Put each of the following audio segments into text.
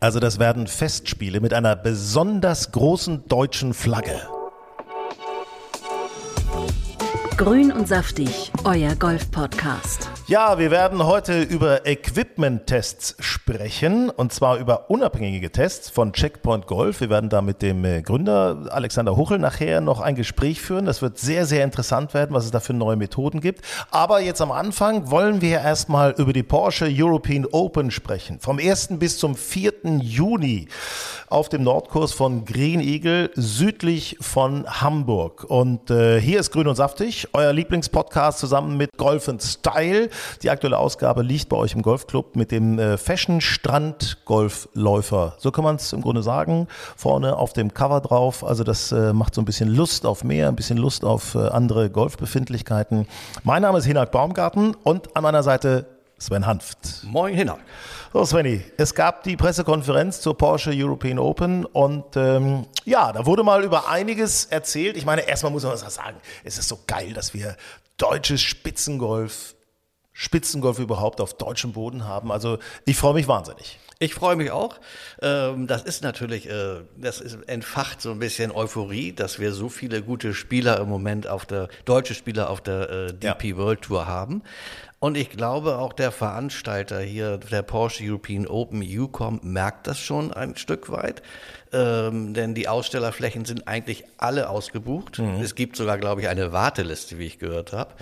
Also das werden Festspiele mit einer besonders großen deutschen Flagge. Grün und saftig, euer Golf-Podcast. Ja, wir werden heute über Equipment-Tests sprechen und zwar über unabhängige Tests von Checkpoint Golf. Wir werden da mit dem äh, Gründer Alexander Huchel nachher noch ein Gespräch führen. Das wird sehr, sehr interessant werden, was es da für neue Methoden gibt. Aber jetzt am Anfang wollen wir erstmal über die Porsche European Open sprechen. Vom 1. bis zum 4. Juni auf dem Nordkurs von Green Eagle südlich von Hamburg. Und äh, hier ist Grün und Saftig, euer Lieblingspodcast zusammen mit Golf Style. Die aktuelle Ausgabe liegt bei euch im Golfclub mit dem äh, Fashion Strand Golfläufer. So kann man es im Grunde sagen. Vorne auf dem Cover drauf. Also das äh, macht so ein bisschen Lust auf mehr, ein bisschen Lust auf äh, andere Golfbefindlichkeiten. Mein Name ist Hinak Baumgarten und an meiner Seite Sven Hanft. Moin Hinak. So, Svenny, es gab die Pressekonferenz zur Porsche European Open und ähm, ja, da wurde mal über einiges erzählt. Ich meine, erstmal muss man was sagen. Es ist so geil, dass wir deutsches Spitzengolf, Spitzengolf überhaupt auf deutschem Boden haben. Also ich freue mich wahnsinnig. Ich freue mich auch. Ähm, Das ist natürlich, äh, das ist entfacht so ein bisschen Euphorie, dass wir so viele gute Spieler im Moment auf der, deutsche Spieler auf der äh, DP World Tour haben. Und ich glaube, auch der Veranstalter hier, der Porsche European Open UCOM, merkt das schon ein Stück weit. Ähm, denn die Ausstellerflächen sind eigentlich alle ausgebucht. Es gibt sogar, glaube ich, eine Warteliste, wie ich gehört habe.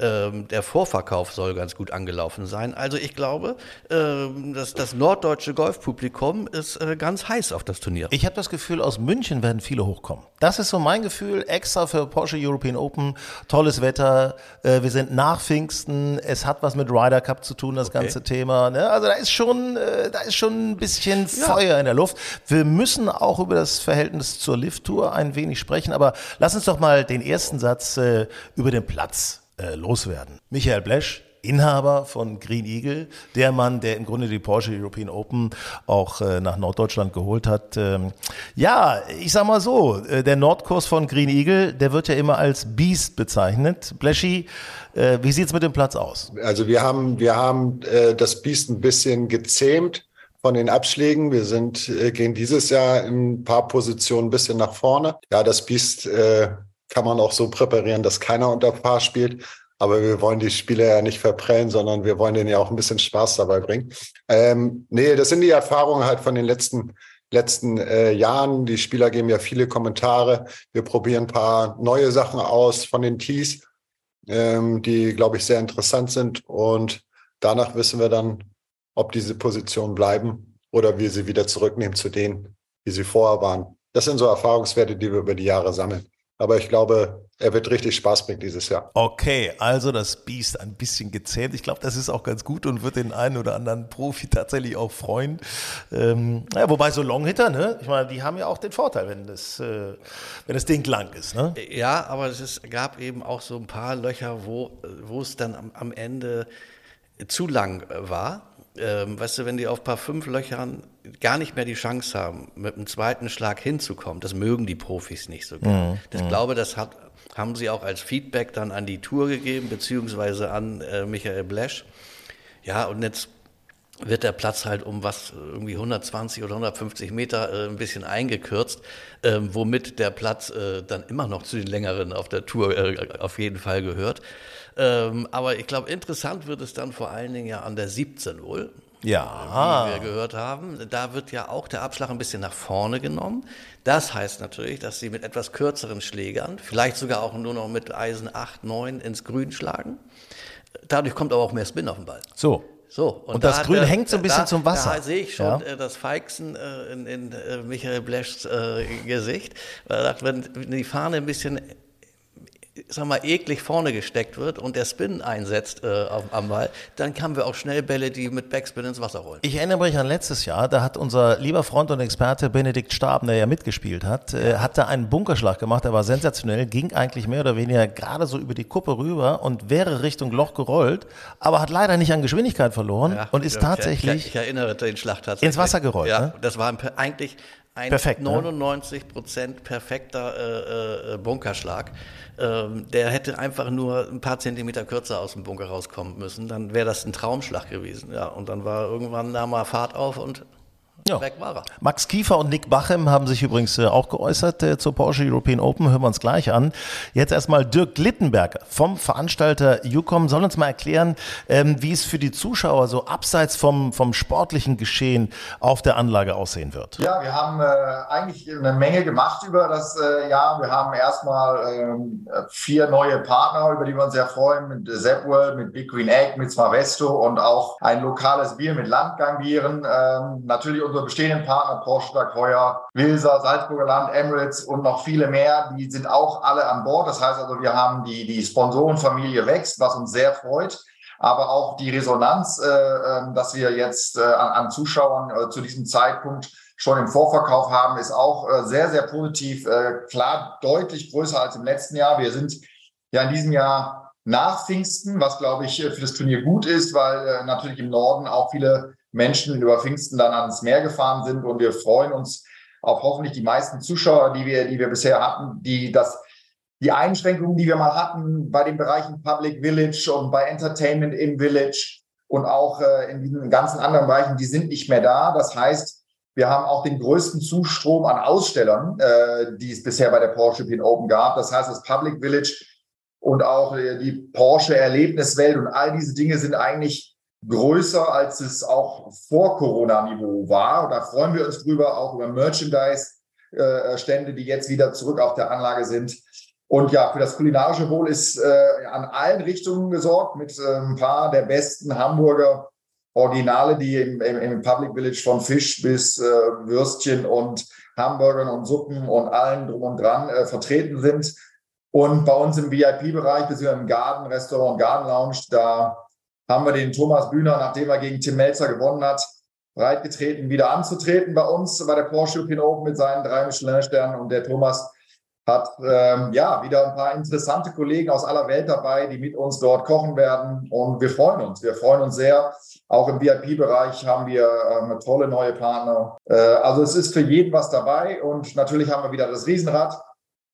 Ähm, der Vorverkauf soll ganz gut angelaufen sein. Also ich glaube, ähm, dass das norddeutsche Golfpublikum ist äh, ganz heiß auf das Turnier. Ich habe das Gefühl, aus München werden viele hochkommen. Das ist so mein Gefühl, extra für Porsche European Open. Tolles Wetter, äh, wir sind nach Pfingsten, es hat was mit Ryder Cup zu tun, das ganze Thema. Ne? Also da ist schon, äh, da ist schon ein bisschen Feuer in der Luft. Wir müssen auch über das Verhältnis zur Lift Tour ein wenig sprechen, aber lass uns doch mal den ersten Satz äh, über den Platz äh, loswerden. Michael Blesch, Inhaber von Green Eagle, der Mann, der im Grunde die Porsche European Open auch äh, nach Norddeutschland geholt hat. Ähm, ja, ich sag mal so, äh, der Nordkurs von Green Eagle, der wird ja immer als Beast bezeichnet. Bleschi, äh, wie sieht's mit dem Platz aus? Also wir haben, wir haben äh, das Biest ein bisschen gezähmt von den Abschlägen. Wir sind, äh, gehen dieses Jahr in ein paar Positionen ein bisschen nach vorne. Ja, das Biest äh, kann man auch so präparieren, dass keiner unter Paar spielt. Aber wir wollen die Spieler ja nicht verprellen, sondern wir wollen denen ja auch ein bisschen Spaß dabei bringen. Ähm, nee, das sind die Erfahrungen halt von den letzten letzten äh, Jahren. Die Spieler geben ja viele Kommentare. Wir probieren ein paar neue Sachen aus von den Tees, ähm, die, glaube ich, sehr interessant sind. Und danach wissen wir dann, ob diese Positionen bleiben oder wir sie wieder zurücknehmen zu denen, wie sie vorher waren. Das sind so Erfahrungswerte, die wir über die Jahre sammeln. Aber ich glaube, er wird richtig Spaß bringen dieses Jahr. Okay, also das Biest ein bisschen gezähmt. Ich glaube, das ist auch ganz gut und wird den einen oder anderen Profi tatsächlich auch freuen. Ähm, ja, wobei so Longhitter, ne? Ich meine, die haben ja auch den Vorteil, wenn das, äh, wenn das Ding lang ist, ne? Ja, aber es ist, gab eben auch so ein paar Löcher, wo, wo es dann am, am Ende zu lang äh, war. Ähm, weißt du, wenn die auf ein paar fünf Löchern gar nicht mehr die Chance haben, mit einem zweiten Schlag hinzukommen, das mögen die Profis nicht so gerne. Ich glaube, das hat, haben sie auch als Feedback dann an die Tour gegeben, beziehungsweise an äh, Michael Blesch. Ja, und jetzt wird der Platz halt um was irgendwie 120 oder 150 Meter äh, ein bisschen eingekürzt, ähm, womit der Platz äh, dann immer noch zu den längeren auf der Tour äh, auf jeden Fall gehört. Ähm, aber ich glaube, interessant wird es dann vor allen Dingen ja an der 17 wohl. Ja. Wie wir gehört haben, da wird ja auch der Abschlag ein bisschen nach vorne genommen. Das heißt natürlich, dass sie mit etwas kürzeren Schlägern, vielleicht sogar auch nur noch mit Eisen 8, 9 ins Grün schlagen. Dadurch kommt aber auch mehr Spin auf den Ball. So. So, Und das da- Grün da- hängt so ein bisschen da, zum Wasser. Da sehe ich schon Ja. äh, das Feixen äh, in, in äh, Michael Bleschs Gesicht. Weil er sagt, wenn die Fahne ein bisschen sag mal, eklig vorne gesteckt wird und der Spin einsetzt äh, auf, am Ball, dann haben wir auch schnell Bälle, die mit Backspin ins Wasser rollen. Ich erinnere mich an letztes Jahr, da hat unser lieber Freund und Experte Benedikt Staben, der ja mitgespielt hat, äh, hat da einen Bunkerschlag gemacht, der war sensationell, ging eigentlich mehr oder weniger gerade so über die Kuppe rüber und wäre Richtung Loch gerollt, aber hat leider nicht an Geschwindigkeit verloren Ja, und ist ich- tatsächlich Ich, ich erinnere den Schlag tatsächlich. ins Wasser gerollt, Ja, ne? das war eigentlich ein Perfekt, ne? 99 Prozent perfekter äh, äh, Bunkerschlag. Ähm, der hätte einfach nur ein paar Zentimeter kürzer aus dem Bunker rauskommen müssen. Dann wäre das ein Traumschlag gewesen. Ja, und dann war irgendwann nahm er Fahrt auf und Ja. weg war er. Max Kiefer und Nick Bachem haben sich übrigens äh, auch geäußert äh, zur Porsche European Open. Hören wir uns gleich an. Jetzt erstmal Dirk Glittenberger vom Veranstalter UCOM soll uns mal erklären, ähm, wie es für die Zuschauer so abseits vom, vom sportlichen Geschehen auf der Anlage aussehen wird. Ja, wir haben äh, eigentlich eine Menge gemacht über das äh, Jahr. Wir haben erstmal ähm, vier neue Partner, über die wir uns sehr freuen, mit Zapworld, mit Big Green Egg, mit Smavesto und auch ein lokales Bier mit Landgangbieren. Ähm, natürlich unsere bestehenden Partner Porsche, Dag Heuer, Wilser, Salzburger Land, Emirates und noch viele mehr. Die sind auch alle an Bord. Das heißt also, wir haben die, die Sponsorenfamilie wächst, was uns sehr freut aber auch die Resonanz, äh, ähm, dass wir jetzt äh, an, an Zuschauern äh, zu diesem Zeitpunkt schon im Vorverkauf haben, ist auch äh, sehr, sehr positiv. Äh, klar, deutlich größer als im letzten Jahr. Wir sind ja in diesem Jahr nach Pfingsten, was glaube ich für das Turnier gut ist, weil äh, natürlich im Norden auch viele Menschen über Pfingsten dann ans Meer gefahren sind und wir freuen uns auf hoffentlich die meisten Zuschauer, die wir, die wir bisher hatten, die das die Einschränkungen, die wir mal hatten bei den Bereichen Public Village und bei Entertainment in Village und auch äh, in diesen ganzen anderen Bereichen, die sind nicht mehr da. Das heißt, wir haben auch den größten Zustrom an Ausstellern, äh, die es bisher bei der Porsche European Open gab. Das heißt, das Public Village und auch äh, die Porsche Erlebniswelt und all diese Dinge sind eigentlich größer, als es auch vor Corona-Niveau war. Und da freuen wir uns drüber, auch über Merchandise-Stände, die jetzt wieder zurück auf der Anlage sind. Und ja, für das kulinarische Wohl ist äh, an allen Richtungen gesorgt mit äh, ein paar der besten Hamburger Originale, die im, im, im Public Village von Fisch bis äh, Würstchen und Hamburgern und Suppen und allen drum und dran äh, vertreten sind. Und bei uns im VIP-Bereich, beziehungsweise im Garden, Restaurant, Garden Lounge, da haben wir den Thomas Bühner, nachdem er gegen Tim Melzer gewonnen hat, breitgetreten, wieder anzutreten bei uns bei der Porsche European Open mit seinen drei Michelin-Sternen. Und der Thomas hat ähm, ja wieder ein paar interessante Kollegen aus aller Welt dabei, die mit uns dort kochen werden. Und wir freuen uns. Wir freuen uns sehr. Auch im VIP-Bereich haben wir ähm, tolle neue Partner. Äh, also es ist für jeden was dabei. Und natürlich haben wir wieder das Riesenrad.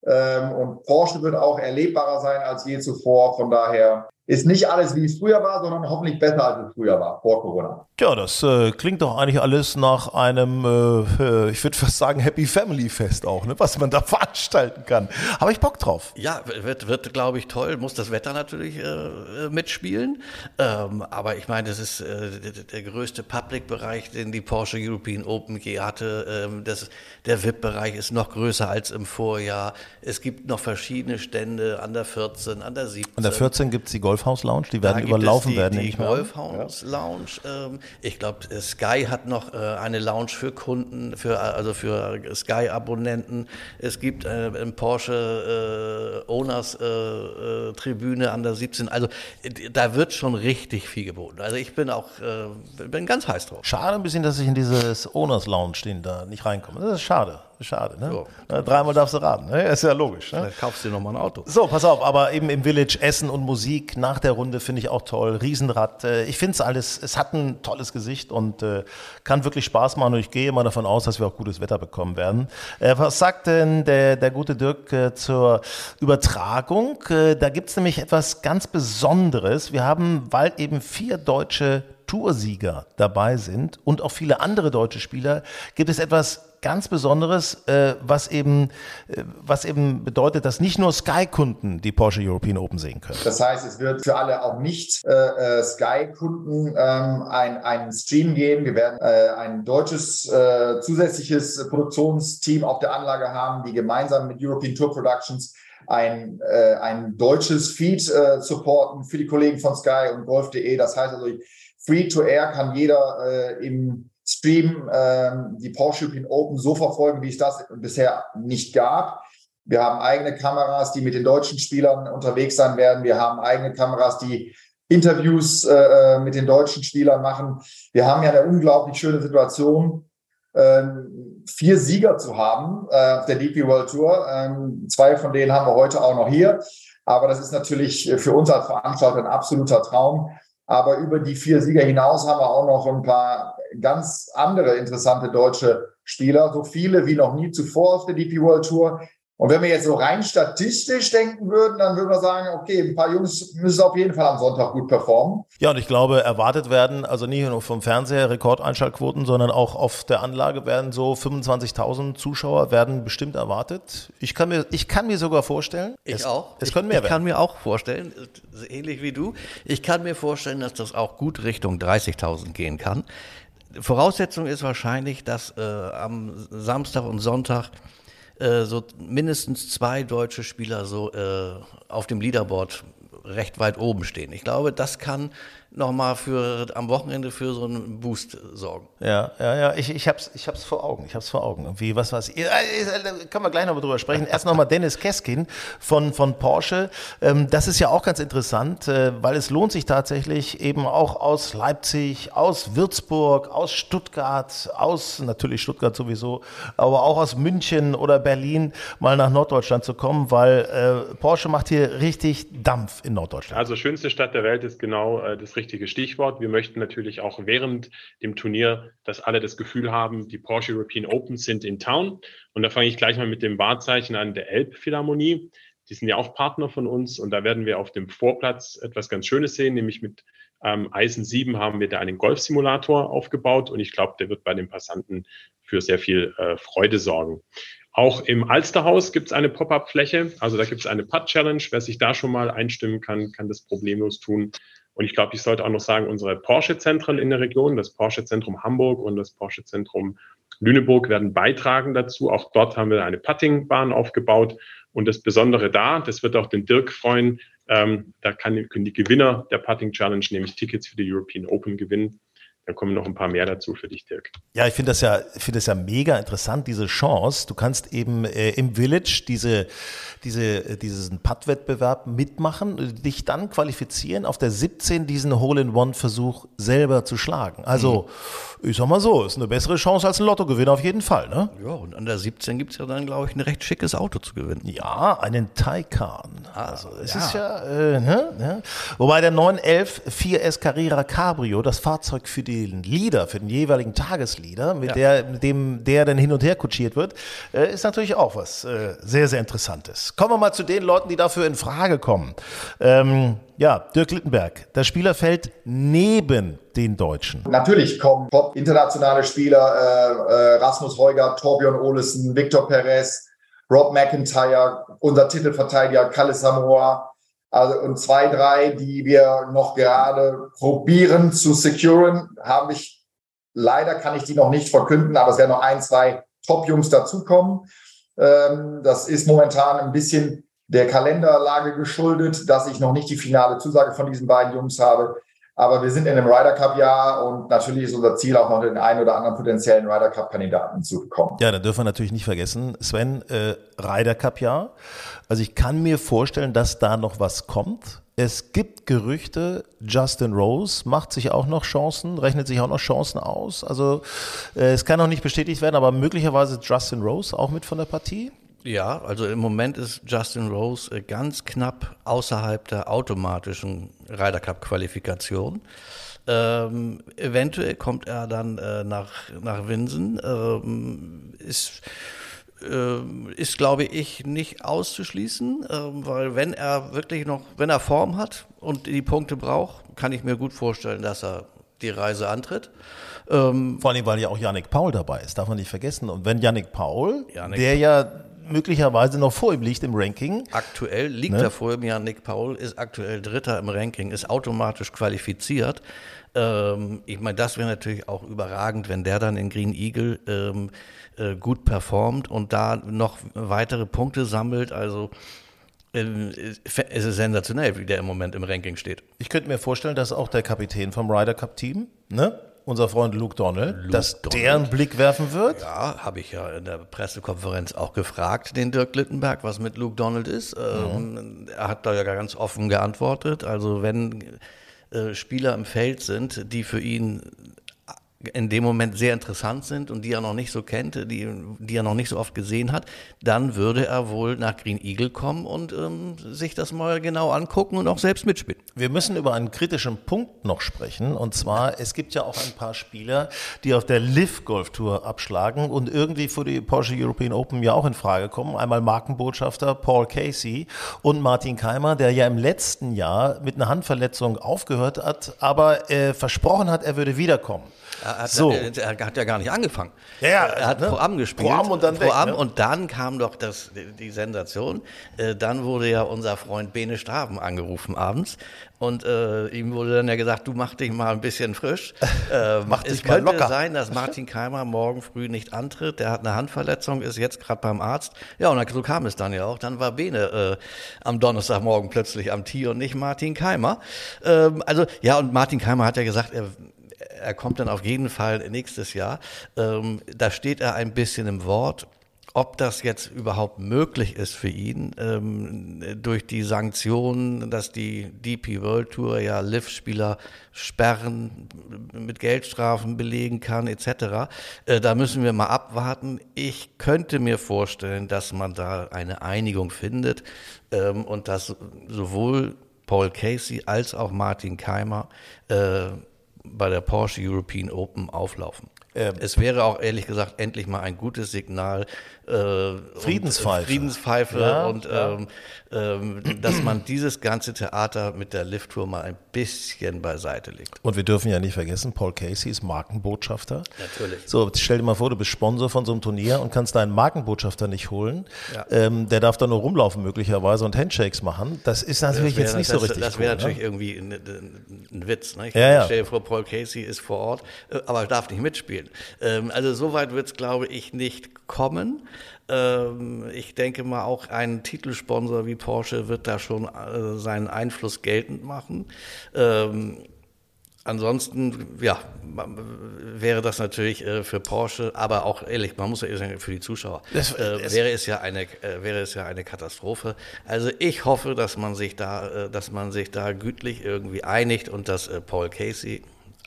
Ähm, und Porsche wird auch erlebbarer sein als je zuvor. Von daher ist nicht alles, wie es früher war, sondern hoffentlich besser, als es früher war, vor Corona. Ja, das äh, klingt doch eigentlich alles nach einem, äh, ich würde fast sagen, Happy Family Fest auch, ne? was man da veranstalten kann. Habe ich Bock drauf. Ja, wird, wird glaube ich, toll. Muss das Wetter natürlich äh, mitspielen. Ähm, aber ich meine, das ist äh, der, der größte Public-Bereich, den die Porsche European Open je hatte. Ähm, das, der VIP-Bereich ist noch größer als im Vorjahr. Es gibt noch verschiedene Stände an der 14, an der 17. An der 14 gibt es die Golfhaus Lounge, die werden überlaufen die, werden. Die. Golfhouse Lounge. Ähm, ich glaube, Sky hat noch äh, eine Lounge für Kunden, für, also für Sky-Abonnenten. Es gibt äh, im Porsche äh, Owners äh, äh, Tribüne an der 17. Also da wird schon richtig viel geboten. Also ich bin auch äh, bin ganz heiß drauf. Schade ein bisschen, dass ich in dieses Owners Lounge den da nicht reinkomme. Das ist schade. Schade, ne? Na, Dreimal darfst du raten, ne? Ist ja logisch. Ne? Vielleicht kaufst du dir noch mal ein Auto. So, pass auf, aber eben im Village Essen und Musik nach der Runde finde ich auch toll. Riesenrad. äh, Ich finde es alles, es hat ein tolles Gesicht und äh, kann wirklich Spaß machen und ich gehe mal davon aus, dass wir auch gutes Wetter bekommen werden. Äh, Was sagt denn der, der gute Dirk zur Übertragung? Da gibt es nämlich etwas ganz Besonderes. Wir haben, weil eben vier deutsche Toursieger dabei sind und auch viele andere deutsche Spieler, gibt es etwas ganz Besonderes, äh, was eben, äh, was eben bedeutet, dass nicht nur Sky-Kunden die Porsche European Open sehen können. Das heißt, es wird für alle auch nicht äh, äh, Sky-Kunden ähm, ein, einen Stream geben. Wir werden äh, ein deutsches äh, zusätzliches Produktionsteam auf der Anlage haben, die gemeinsam mit European Tour Productions ein, ein deutsches Feed supporten für die Kollegen von Sky und Golf.de. Das heißt also, Free to Air kann jeder äh, im Stream ähm, die Porsche European Open so verfolgen, wie es das bisher nicht gab. Wir haben eigene Kameras, die mit den deutschen Spielern unterwegs sein werden. Wir haben eigene Kameras, die Interviews äh, äh mit den deutschen Spielern machen. Wir haben ja eine unglaublich schöne Situation, ähm, vier Sieger zu haben äh, auf der DP World Tour. Ähm, zwei von denen haben wir heute auch noch hier. Aber das ist natürlich für uns als Veranstalter ein absoluter Traum. Aber über die vier Sieger hinaus haben wir auch noch ein paar ganz andere interessante deutsche Spieler, so viele wie noch nie zuvor auf der DP World Tour. Und wenn wir jetzt so rein statistisch denken würden, dann würden wir sagen, okay, ein paar Jungs müssen auf jeden Fall am Sonntag gut performen. Ja, und ich glaube, erwartet werden, also nicht nur vom Fernseher Rekordeinschaltquoten, sondern auch auf der Anlage werden so 25.000 Zuschauer werden bestimmt erwartet. Ich kann mir, ich kann mir sogar vorstellen. Ich es, auch. Es können mehr ich, ich kann mir auch vorstellen, ähnlich wie du, ich kann mir vorstellen, dass das auch gut Richtung 30.000 gehen kann. Voraussetzung ist wahrscheinlich, dass äh, am Samstag und Sonntag äh, so mindestens zwei deutsche Spieler so äh, auf dem Leaderboard recht weit oben stehen. Ich glaube, das kann nochmal für am Wochenende für so einen Boost sorgen. Ja, ja, ja, ich, ich hab's, ich hab's vor Augen. Ich hab's vor Augen. Wie, was was? Äh, können wir gleich noch drüber sprechen. Erst nochmal Dennis Keskin von, von Porsche. Ähm, das ist ja auch ganz interessant, äh, weil es lohnt sich tatsächlich eben auch aus Leipzig, aus Würzburg, aus Stuttgart, aus natürlich Stuttgart sowieso, aber auch aus München oder Berlin mal nach Norddeutschland zu kommen, weil äh, Porsche macht hier richtig Dampf in Norddeutschland. Also schönste Stadt der Welt ist genau äh, richtige Stichwort. Wir möchten natürlich auch während dem Turnier, dass alle das Gefühl haben, die Porsche European Opens sind in Town. Und da fange ich gleich mal mit dem Wahrzeichen an der Elbphilharmonie. Die sind ja auch Partner von uns und da werden wir auf dem Vorplatz etwas ganz Schönes sehen, nämlich mit ähm, Eisen 7 haben wir da einen Golfsimulator aufgebaut und ich glaube, der wird bei den Passanten für sehr viel äh, Freude sorgen. Auch im Alsterhaus gibt es eine Pop-up-Fläche, also da gibt es eine Putt-Challenge. Wer sich da schon mal einstimmen kann, kann das problemlos tun. Und ich glaube, ich sollte auch noch sagen, unsere Porsche-Zentren in der Region, das Porsche-Zentrum Hamburg und das Porsche-Zentrum Lüneburg werden beitragen dazu. Auch dort haben wir eine Puttingbahn aufgebaut. Und das Besondere da, das wird auch den Dirk freuen, ähm, da kann, können die Gewinner der Putting Challenge nämlich Tickets für die European Open gewinnen. Da kommen noch ein paar mehr dazu für dich, Dirk. Ja, ich finde das ja, finde das ja mega interessant, diese Chance. Du kannst eben äh, im Village diese, diese, äh, diesen Putt-Wettbewerb mitmachen, dich dann qualifizieren, auf der 17 diesen Hole-in-One-Versuch selber zu schlagen. Also, mhm. ich sag mal so, ist eine bessere Chance als ein Lottogewinn auf jeden Fall, ne? Ja, und an der 17 gibt es ja dann, glaube ich, ein recht schickes Auto zu gewinnen. Ja, einen Taycan. Ah, also, es ja. ist ja, äh, ne, ne? Wobei der 911 4S Carrera Cabrio, das Fahrzeug für die den Leader, für den jeweiligen Tagesleader, mit, ja. der, mit dem der dann hin und her kutschiert wird, äh, ist natürlich auch was äh, sehr, sehr Interessantes. Kommen wir mal zu den Leuten, die dafür in Frage kommen. Ähm, ja, Dirk Littenberg, das Spielerfeld neben den Deutschen. Natürlich kommen top internationale Spieler, äh, äh, Rasmus Heuger, Torbjörn Olesen, Victor Perez, Rob McIntyre, unser Titelverteidiger Kalle Samoa, also und zwei, drei, die wir noch gerade probieren zu securen, habe ich leider kann ich die noch nicht verkünden, aber es werden noch ein, zwei Top-Jungs dazukommen. Ähm, das ist momentan ein bisschen der Kalenderlage geschuldet, dass ich noch nicht die finale Zusage von diesen beiden Jungs habe. Aber wir sind in einem Ryder Cup Jahr und natürlich ist unser Ziel auch noch den einen oder anderen potenziellen Ryder Cup Kandidaten zu bekommen. Ja, da dürfen wir natürlich nicht vergessen, Sven, äh, Ryder Cup Jahr. Also ich kann mir vorstellen, dass da noch was kommt. Es gibt Gerüchte, Justin Rose macht sich auch noch Chancen, rechnet sich auch noch Chancen aus. Also äh, es kann noch nicht bestätigt werden, aber möglicherweise Justin Rose auch mit von der Partie. Ja, also im Moment ist Justin Rose äh, ganz knapp außerhalb der automatischen Ryder Cup Qualifikation. Ähm, eventuell kommt er dann äh, nach, nach Winsen. Ähm, ist, äh, ist, glaube ich, nicht auszuschließen, äh, weil wenn er wirklich noch, wenn er Form hat und die Punkte braucht, kann ich mir gut vorstellen, dass er die Reise antritt. Ähm, Vor allem, weil ja auch Yannick Paul dabei ist, darf man nicht vergessen. Und wenn Yannick Paul, Yannick der ja möglicherweise noch vor ihm liegt im Ranking. Aktuell liegt ne? er vor ihm, ja, Nick Paul ist aktuell Dritter im Ranking, ist automatisch qualifiziert. Ähm, ich meine, das wäre natürlich auch überragend, wenn der dann in Green Eagle ähm, äh, gut performt und da noch weitere Punkte sammelt. Also äh, es ist sensationell, wie der im Moment im Ranking steht. Ich könnte mir vorstellen, dass auch der Kapitän vom Ryder Cup Team, ne? Unser Freund Luke Donald, Luke dass Donald. der einen Blick werfen wird? Ja, habe ich ja in der Pressekonferenz auch gefragt, den Dirk Littenberg, was mit Luke Donald ist. Ähm, er hat da ja ganz offen geantwortet. Also wenn äh, Spieler im Feld sind, die für ihn in dem Moment sehr interessant sind und die er noch nicht so kennt, die, die er noch nicht so oft gesehen hat, dann würde er wohl nach Green Eagle kommen und ähm, sich das mal genau angucken und auch selbst mitspielen. Wir müssen über einen kritischen Punkt noch sprechen. Und zwar, es gibt ja auch ein paar Spieler, die auf der Liv Golf Tour abschlagen und irgendwie für die Porsche European Open ja auch in Frage kommen. Einmal Markenbotschafter Paul Casey und Martin Keimer, der ja im letzten Jahr mit einer Handverletzung aufgehört hat, aber äh, versprochen hat, er würde wiederkommen. Er hat, So. er, er hat ja gar nicht angefangen. Ja, ja, er hat ne? Pro Am gespielt. Pro Am und dann Pro weg, ne? und dann kam doch das, die Sensation. Äh, dann wurde ja unser Freund Bene Straben angerufen abends. Und äh, ihm wurde dann ja gesagt, du mach dich mal ein bisschen frisch. Äh, Mach dich es mal könnte locker. sein, dass Martin Keimer morgen früh nicht antritt. Der hat eine Handverletzung, ist jetzt gerade beim Arzt. Ja, und dann, so kam es dann ja auch. Dann war Bene äh, am Donnerstagmorgen plötzlich am Tee und nicht Martin Keimer. Ähm, also, ja, und Martin Keimer hat ja gesagt, er er kommt dann auf jeden Fall nächstes Jahr. Ähm, da steht er ein bisschen im Wort. Ob das jetzt überhaupt möglich ist für ihn, ähm, durch die Sanktionen, dass die DP World Tour ja Liv-Spieler sperren, mit Geldstrafen belegen kann, etc., äh, da müssen wir mal abwarten. Ich könnte mir vorstellen, dass man da eine Einigung findet ähm, und dass sowohl Paul Casey als auch Martin Keimer äh, bei der Porsche European Open auflaufen. Ähm. es wäre auch ehrlich gesagt endlich mal ein gutes Signal. Äh, Friedenspfeife. Und, äh, Friedenspfeife Ja, und ähm, ähm, dass man dieses ganze Theater mit der Lift-Tour mal ein bisschen beiseite legt. Und wir dürfen ja nicht vergessen, Paul Casey ist Markenbotschafter. Natürlich. So, stell dir mal vor, du bist Sponsor von so einem Turnier und kannst deinen Markenbotschafter nicht holen. Ja. Ähm, der darf da nur rumlaufen möglicherweise und Handshakes machen. Das ist natürlich Das wär- jetzt nicht das, so richtig Das wäre cool, natürlich ne? irgendwie ein, ein, Witz. Ne? Ich Ja, ja. stell dir vor, Paul Casey ist vor Ort, äh, aber darf nicht mitspielen. Ähm, also so weit wird es, glaube ich, nicht kommen. Ähm, ich denke mal, auch ein Titelsponsor wie Porsche wird da schon äh, seinen Einfluss geltend machen. Ähm, Ansonsten, ja, wäre das natürlich äh, für Porsche, aber auch ehrlich, man muss ja ehrlich sagen, für die Zuschauer, Das- äh, es- wäre es ja eine, äh, wäre es ja eine Katastrophe. Also ich hoffe, dass man sich da, äh, dass man sich da gütlich irgendwie einigt und dass äh, Paul Casey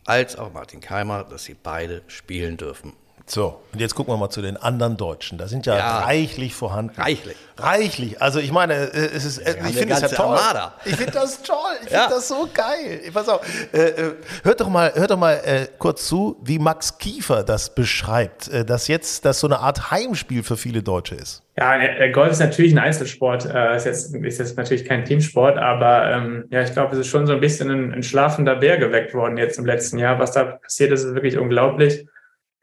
als auch Martin Keimer, dass sie beide spielen dürfen. So, und jetzt gucken wir mal zu den anderen Deutschen. Da sind ja, Ja. reichlich vorhanden. Reichlich. Reichlich. Also ich meine, äh, es ist, äh, haben ich finde es ja toll. Armada. Ich finde das toll. Ich Ja. finde das so geil. Pass auf. Äh, äh, hört doch mal, hört doch mal äh, kurz zu, wie Max Kiefer das beschreibt, äh, dass jetzt das so eine Art Heimspiel für viele Deutsche ist. Ja, Golf ist natürlich ein Einzelsport, äh, ist, jetzt, ist jetzt natürlich kein Teamsport, aber ähm, ja, ich glaube, es ist schon so ein bisschen ein, ein schlafender Bär geweckt worden jetzt im letzten Jahr. Was da passiert ist, ist wirklich unglaublich.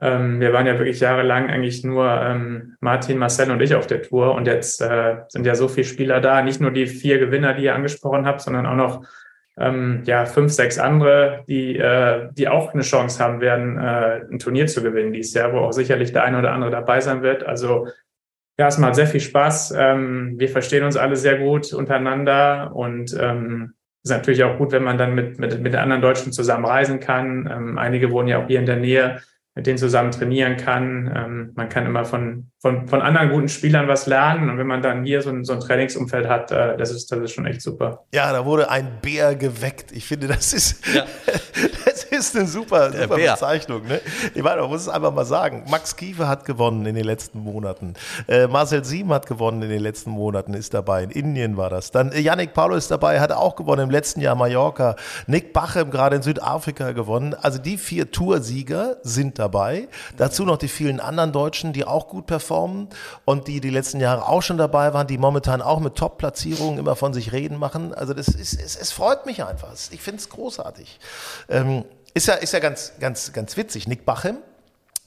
Ähm, wir waren ja wirklich jahrelang eigentlich nur ähm, Martin, Marcel und ich auf der Tour und jetzt äh, sind ja so viele Spieler da, nicht nur die vier Gewinner, die ihr angesprochen habt, sondern auch noch ähm, ja, fünf, sechs andere, die, äh, die auch eine Chance haben werden, äh, ein Turnier zu gewinnen dieses Jahr, wo auch sicherlich der eine oder andere dabei sein wird. Also ja, es macht sehr viel Spaß. Ähm, wir verstehen uns alle sehr gut untereinander und ähm, ist natürlich auch gut, wenn man dann mit, mit, mit anderen Deutschen zusammen reisen kann. Ähm, einige wohnen ja auch hier in der Nähe, mit denen zusammen trainieren kann. Ähm, man kann immer von, von, von anderen guten Spielern was lernen. Und wenn man dann hier so ein, so ein Trainingsumfeld hat, äh, das, ist, das ist schon echt super. Ja, da wurde ein Bär geweckt. Ich finde, das ist, Ja. das ist eine super, Der super Bär. Bezeichnung. Ne? Ich meine, man muss es einfach mal sagen. Max Kiefer hat gewonnen in den letzten Monaten. Äh, Marcel Sieben hat gewonnen in den letzten Monaten, ist dabei. In Indien war das. Dann äh, Yannick Paulo ist dabei, hat auch gewonnen im letzten Jahr Mallorca. Nick Bachem gerade in Südafrika gewonnen. Also die vier Toursieger sind dabei. Dazu noch die vielen anderen Deutschen, die auch gut performen und die die letzten Jahre auch schon dabei waren, die momentan auch mit Top-Platzierungen immer von sich reden machen. Also das ist, es, es freut mich einfach. Ich finde es großartig. Ähm, ist ja, ist ja ganz, ganz, ganz witzig. Nick Bachem,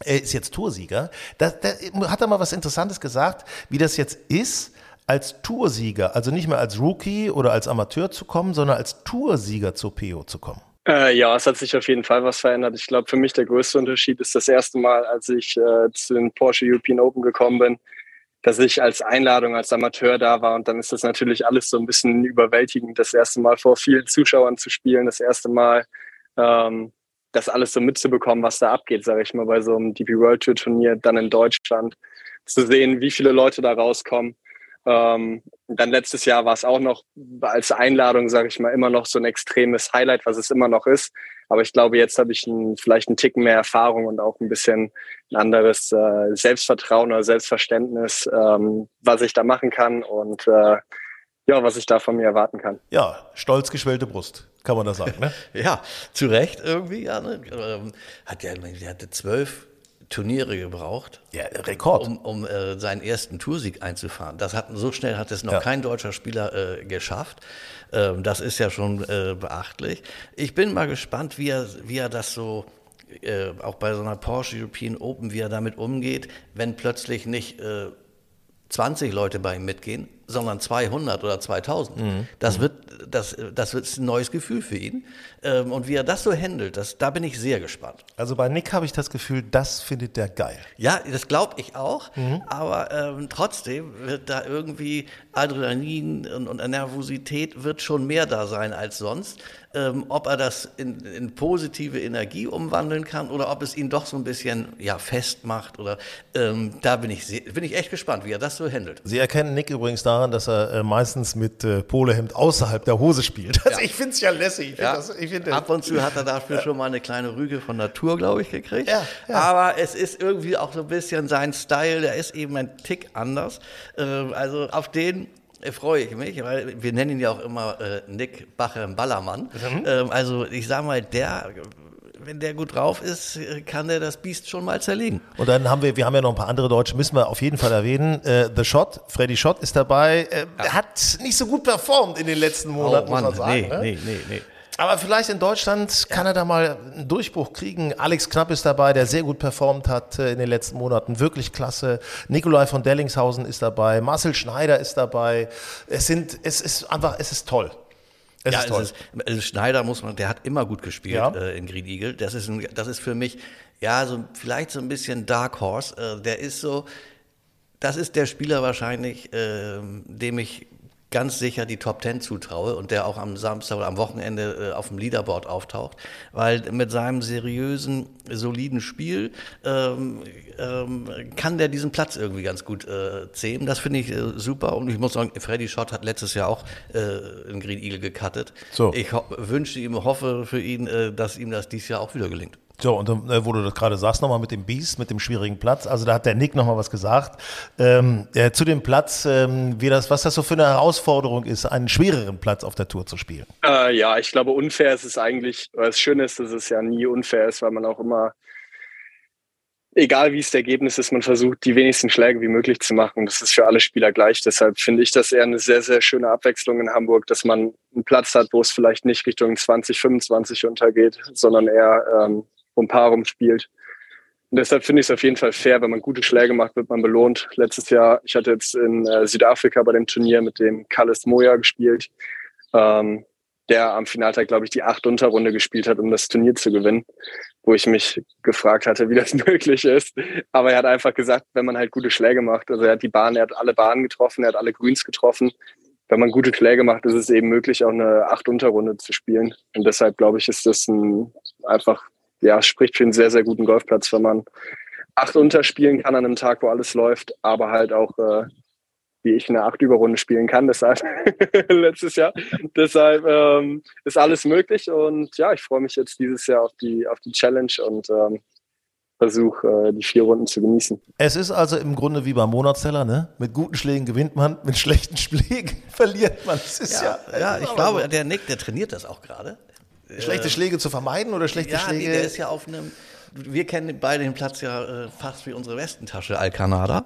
er ist jetzt Toursieger. Da, da hat er mal was Interessantes gesagt, wie das jetzt ist, als Toursieger, also nicht mehr als Rookie oder als Amateur zu kommen, sondern als Toursieger zur PO zu kommen. Äh, ja, es hat sich auf jeden Fall was verändert. Ich glaube, für mich der größte Unterschied ist das erste Mal, als ich äh, zu den Porsche European Open gekommen bin, dass ich als Einladung als Amateur da war. Und dann ist das natürlich alles so ein bisschen überwältigend, das erste Mal vor vielen Zuschauern zu spielen, das erste Mal ähm, das alles so mitzubekommen, was da abgeht, sage ich mal, bei so einem DP World Tour Turnier dann in Deutschland, zu sehen, wie viele Leute da rauskommen. Ähm, dann letztes Jahr war es auch noch als Einladung, sage ich mal, immer noch so ein extremes Highlight, was es immer noch ist. Aber ich glaube, jetzt habe ich ein, vielleicht einen Ticken mehr Erfahrung und auch ein bisschen ein anderes äh, Selbstvertrauen oder Selbstverständnis, ähm, was ich da machen kann und äh, ja, was ich da von mir erwarten kann. Ja, stolz geschwellte Brust, kann man das sagen, ne? ja, zu Recht irgendwie. Ja, ne? Ähm, hat ja, der hatte zwölf Turniere gebraucht. Ja, Rekord. Um, um äh, seinen ersten Toursieg einzufahren. Das hat, so schnell hat es noch ja. kein deutscher Spieler äh, geschafft. Ähm, das ist ja schon äh, beachtlich. Ich bin mal gespannt, wie er, wie er das so äh, auch bei so einer Porsche European Open, wie er damit umgeht, wenn plötzlich nicht 20 äh, Leute bei ihm mitgehen, sondern 200 oder 2000. Mhm. Das, wird, das, das wird ein neues Gefühl für ihn. Ähm, und wie er das so handelt, das, da bin ich sehr gespannt. Also bei Nick habe ich das Gefühl, das findet der geil. Ja, das glaube ich auch. Mhm. Aber ähm, trotzdem wird da irgendwie Adrenalin und, und Nervosität wird schon mehr da sein als sonst. Ähm, ob er das in, in, positive Energie umwandeln kann oder ob es ihn doch so ein bisschen ja, festmacht. Oder ähm, da bin ich, bin ich echt gespannt, wie er das so handelt. Sie erkennen Nick übrigens da daran, dass er äh, meistens mit äh, Polehemd außerhalb der Hose spielt. Also ja. ich finde es ja lässig. Ja. Das, Ab und zu hat er dafür schon mal eine kleine Rüge von Natur, glaube ich, gekriegt. Aber es ist irgendwie auch so ein bisschen sein Style, der ist eben ein Tick anders. Äh, also auf den freue ich mich, weil wir nennen ihn ja auch immer äh, Nick Bacher Ballermann. Mhm. Ähm, also ich sage mal, der wenn der gut drauf ist, kann der das Biest schon mal zerlegen. Und dann haben wir, wir haben ja noch ein paar andere Deutsche, müssen wir auf jeden Fall erwähnen. Äh, The Shot, Freddy Schott ist dabei. Äh, ja. Hat nicht so gut performt in den letzten Monaten, oh, Mann, muss man sagen. Nee, ne? nee, nee, nee. Aber vielleicht in Deutschland kann er da mal einen Durchbruch kriegen. Alex Knapp ist dabei, der sehr gut performt hat äh, in den letzten Monaten. Wirklich klasse. Nikolai von Dellingshausen ist dabei. Marcel Schneider ist dabei. Es sind, es ist einfach, es ist toll. Es ja, ist toll. Ist, also Schneider muss man, der hat immer gut gespielt ja. äh, in Green Eagle. Das ist, ein, das ist für mich, ja, so vielleicht so ein bisschen Dark Horse. Äh, der ist so, das ist der Spieler wahrscheinlich, äh, dem ich ganz sicher die Top Ten zutraue und der auch am Samstag oder am Wochenende äh, auf dem Leaderboard auftaucht, weil mit seinem seriösen, soliden Spiel ähm, ähm, kann der diesen Platz irgendwie ganz gut äh, zähmen. Das finde ich äh, super und ich muss sagen, Freddy Schott hat letztes Jahr auch äh, in Green Eagle gecuttet. So. Ich wünsche ihm, hoffe für ihn, äh, dass ihm das dieses Jahr auch wieder gelingt. So, und äh, wo du das gerade sagst, nochmal mit dem Beast, mit dem schwierigen Platz. Also da hat der Nick nochmal was gesagt. Ähm, äh, zu dem Platz, ähm, wie das, was das so für eine Herausforderung ist, einen schwereren Platz auf der Tour zu spielen. Äh, ja, ich glaube, unfair ist es eigentlich, das Schöne ist, dass es ja nie unfair ist, weil man auch immer, egal wie es das Ergebnis ist, man versucht, die wenigsten Schläge wie möglich zu machen. Das ist für alle Spieler gleich. Deshalb finde ich das eher eine sehr, sehr schöne Abwechslung in Hamburg, dass man einen Platz hat, wo es vielleicht nicht Richtung 20, 25 untergeht, sondern eher ähm, um Paar rumspielt. Und deshalb finde ich es auf jeden Fall fair, wenn man gute Schläge macht, wird man belohnt. Letztes Jahr, ich hatte jetzt in äh, Südafrika bei dem Turnier mit dem Kalis Moya gespielt, ähm, der am Finaltag, glaube ich, die acht Unterrunde gespielt hat, um das Turnier zu gewinnen, wo ich mich gefragt hatte, wie das möglich ist. Aber er hat einfach gesagt, wenn man halt gute Schläge macht, also er hat die Bahn, er hat alle Bahnen getroffen, er hat alle Grüns getroffen. Wenn man gute Schläge macht, ist es eben möglich, auch eine acht Unterrunde zu spielen. Und deshalb, glaube ich, ist das ein einfach ja, spricht für einen sehr, sehr guten Golfplatz, wenn man acht unterspielen kann an einem Tag, wo alles läuft, aber halt auch, äh, wie ich eine acht Überrunde spielen kann, deshalb letztes Jahr. Deshalb ähm, ist alles möglich und ja, ich freue mich jetzt dieses Jahr auf die, auf die Challenge und ähm, versuche, äh, die vier Runden zu genießen. Es ist also im Grunde wie beim Monatsteller, ne? Mit guten Schlägen gewinnt man, mit schlechten Schlägen verliert man. Das ist ja, ja, ja ich glaube, der Nick, der trainiert das auch gerade. Schlechte äh, Schläge zu vermeiden oder schlechte ja, Schläge? Ja, der ist ja auf einem. Wir kennen beide den Platz ja äh, fast wie unsere Westentasche, Alcanada.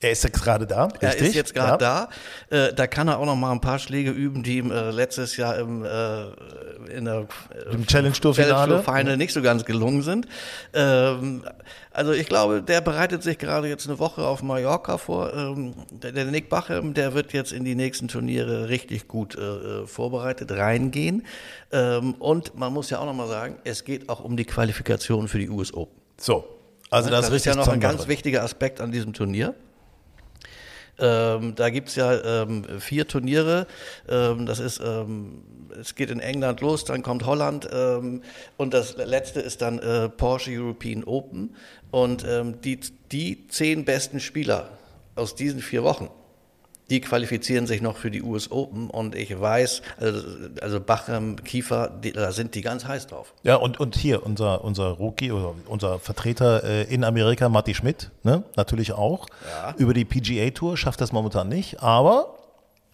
Er ist jetzt gerade da. Richtig? Er ist jetzt gerade ja. da. Äh, da kann er auch noch mal ein paar Schläge üben, die ihm äh, letztes Jahr im, äh, in der äh, Im Challenge Tour Finale Final nicht so ganz gelungen sind. Ähm, also ich glaube, der bereitet sich gerade jetzt eine Woche auf Mallorca vor. Ähm, der, der, Nick Bachem, der wird jetzt in die nächsten Turniere richtig gut äh, vorbereitet reingehen. Ähm, und man muss ja auch noch mal sagen, es geht auch um die Qualifikation für die US Open. So, also das, das ist ja noch ein ganz wichtiger Aspekt an diesem Turnier. Ähm, da gibt's ja ähm, vier Turniere. Ähm, das ist, ähm, es geht in England los, dann kommt Holland ähm, und das letzte ist dann äh, Porsche European Open. Und ähm, die, die zehn besten Spieler aus diesen vier Wochen, die qualifizieren sich noch für die US Open und ich weiß, also, also Bachem, Kiefer, die, da sind die ganz heiß drauf. Ja, und, und hier unser, unser Rookie oder unser Vertreter äh, in Amerika, Matti Schmidt, ne? natürlich auch. Ja. Über die PGA Tour schafft das momentan nicht, aber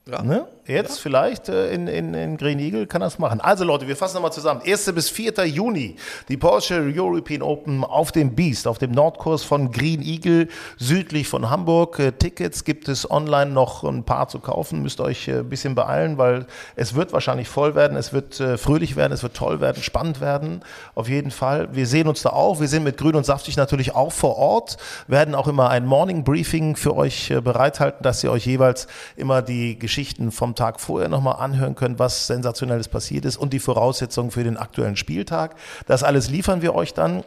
Ja. ne? Jetzt vielleicht äh, in, in, in Green Eagle kann das machen. Also Leute, wir fassen nochmal zusammen. 1. bis 4. Juni die Porsche European Open auf dem Beast, auf dem Nordkurs von Green Eagle südlich von Hamburg. Äh, Tickets gibt es online noch ein paar zu kaufen. Müsst euch äh, ein bisschen beeilen, weil es wird wahrscheinlich voll werden, es wird äh, fröhlich werden, es wird toll werden, spannend werden. Auf jeden Fall. Wir sehen uns da auch. Wir sind mit Grün und Saftig natürlich auch vor Ort, werden auch immer ein Morning Briefing für euch äh, bereithalten, dass ihr euch jeweils immer die Geschichten vom Tag vorher nochmal anhören könnt, was sensationelles passiert ist und die Voraussetzungen für den aktuellen Spieltag. Das alles liefern wir euch dann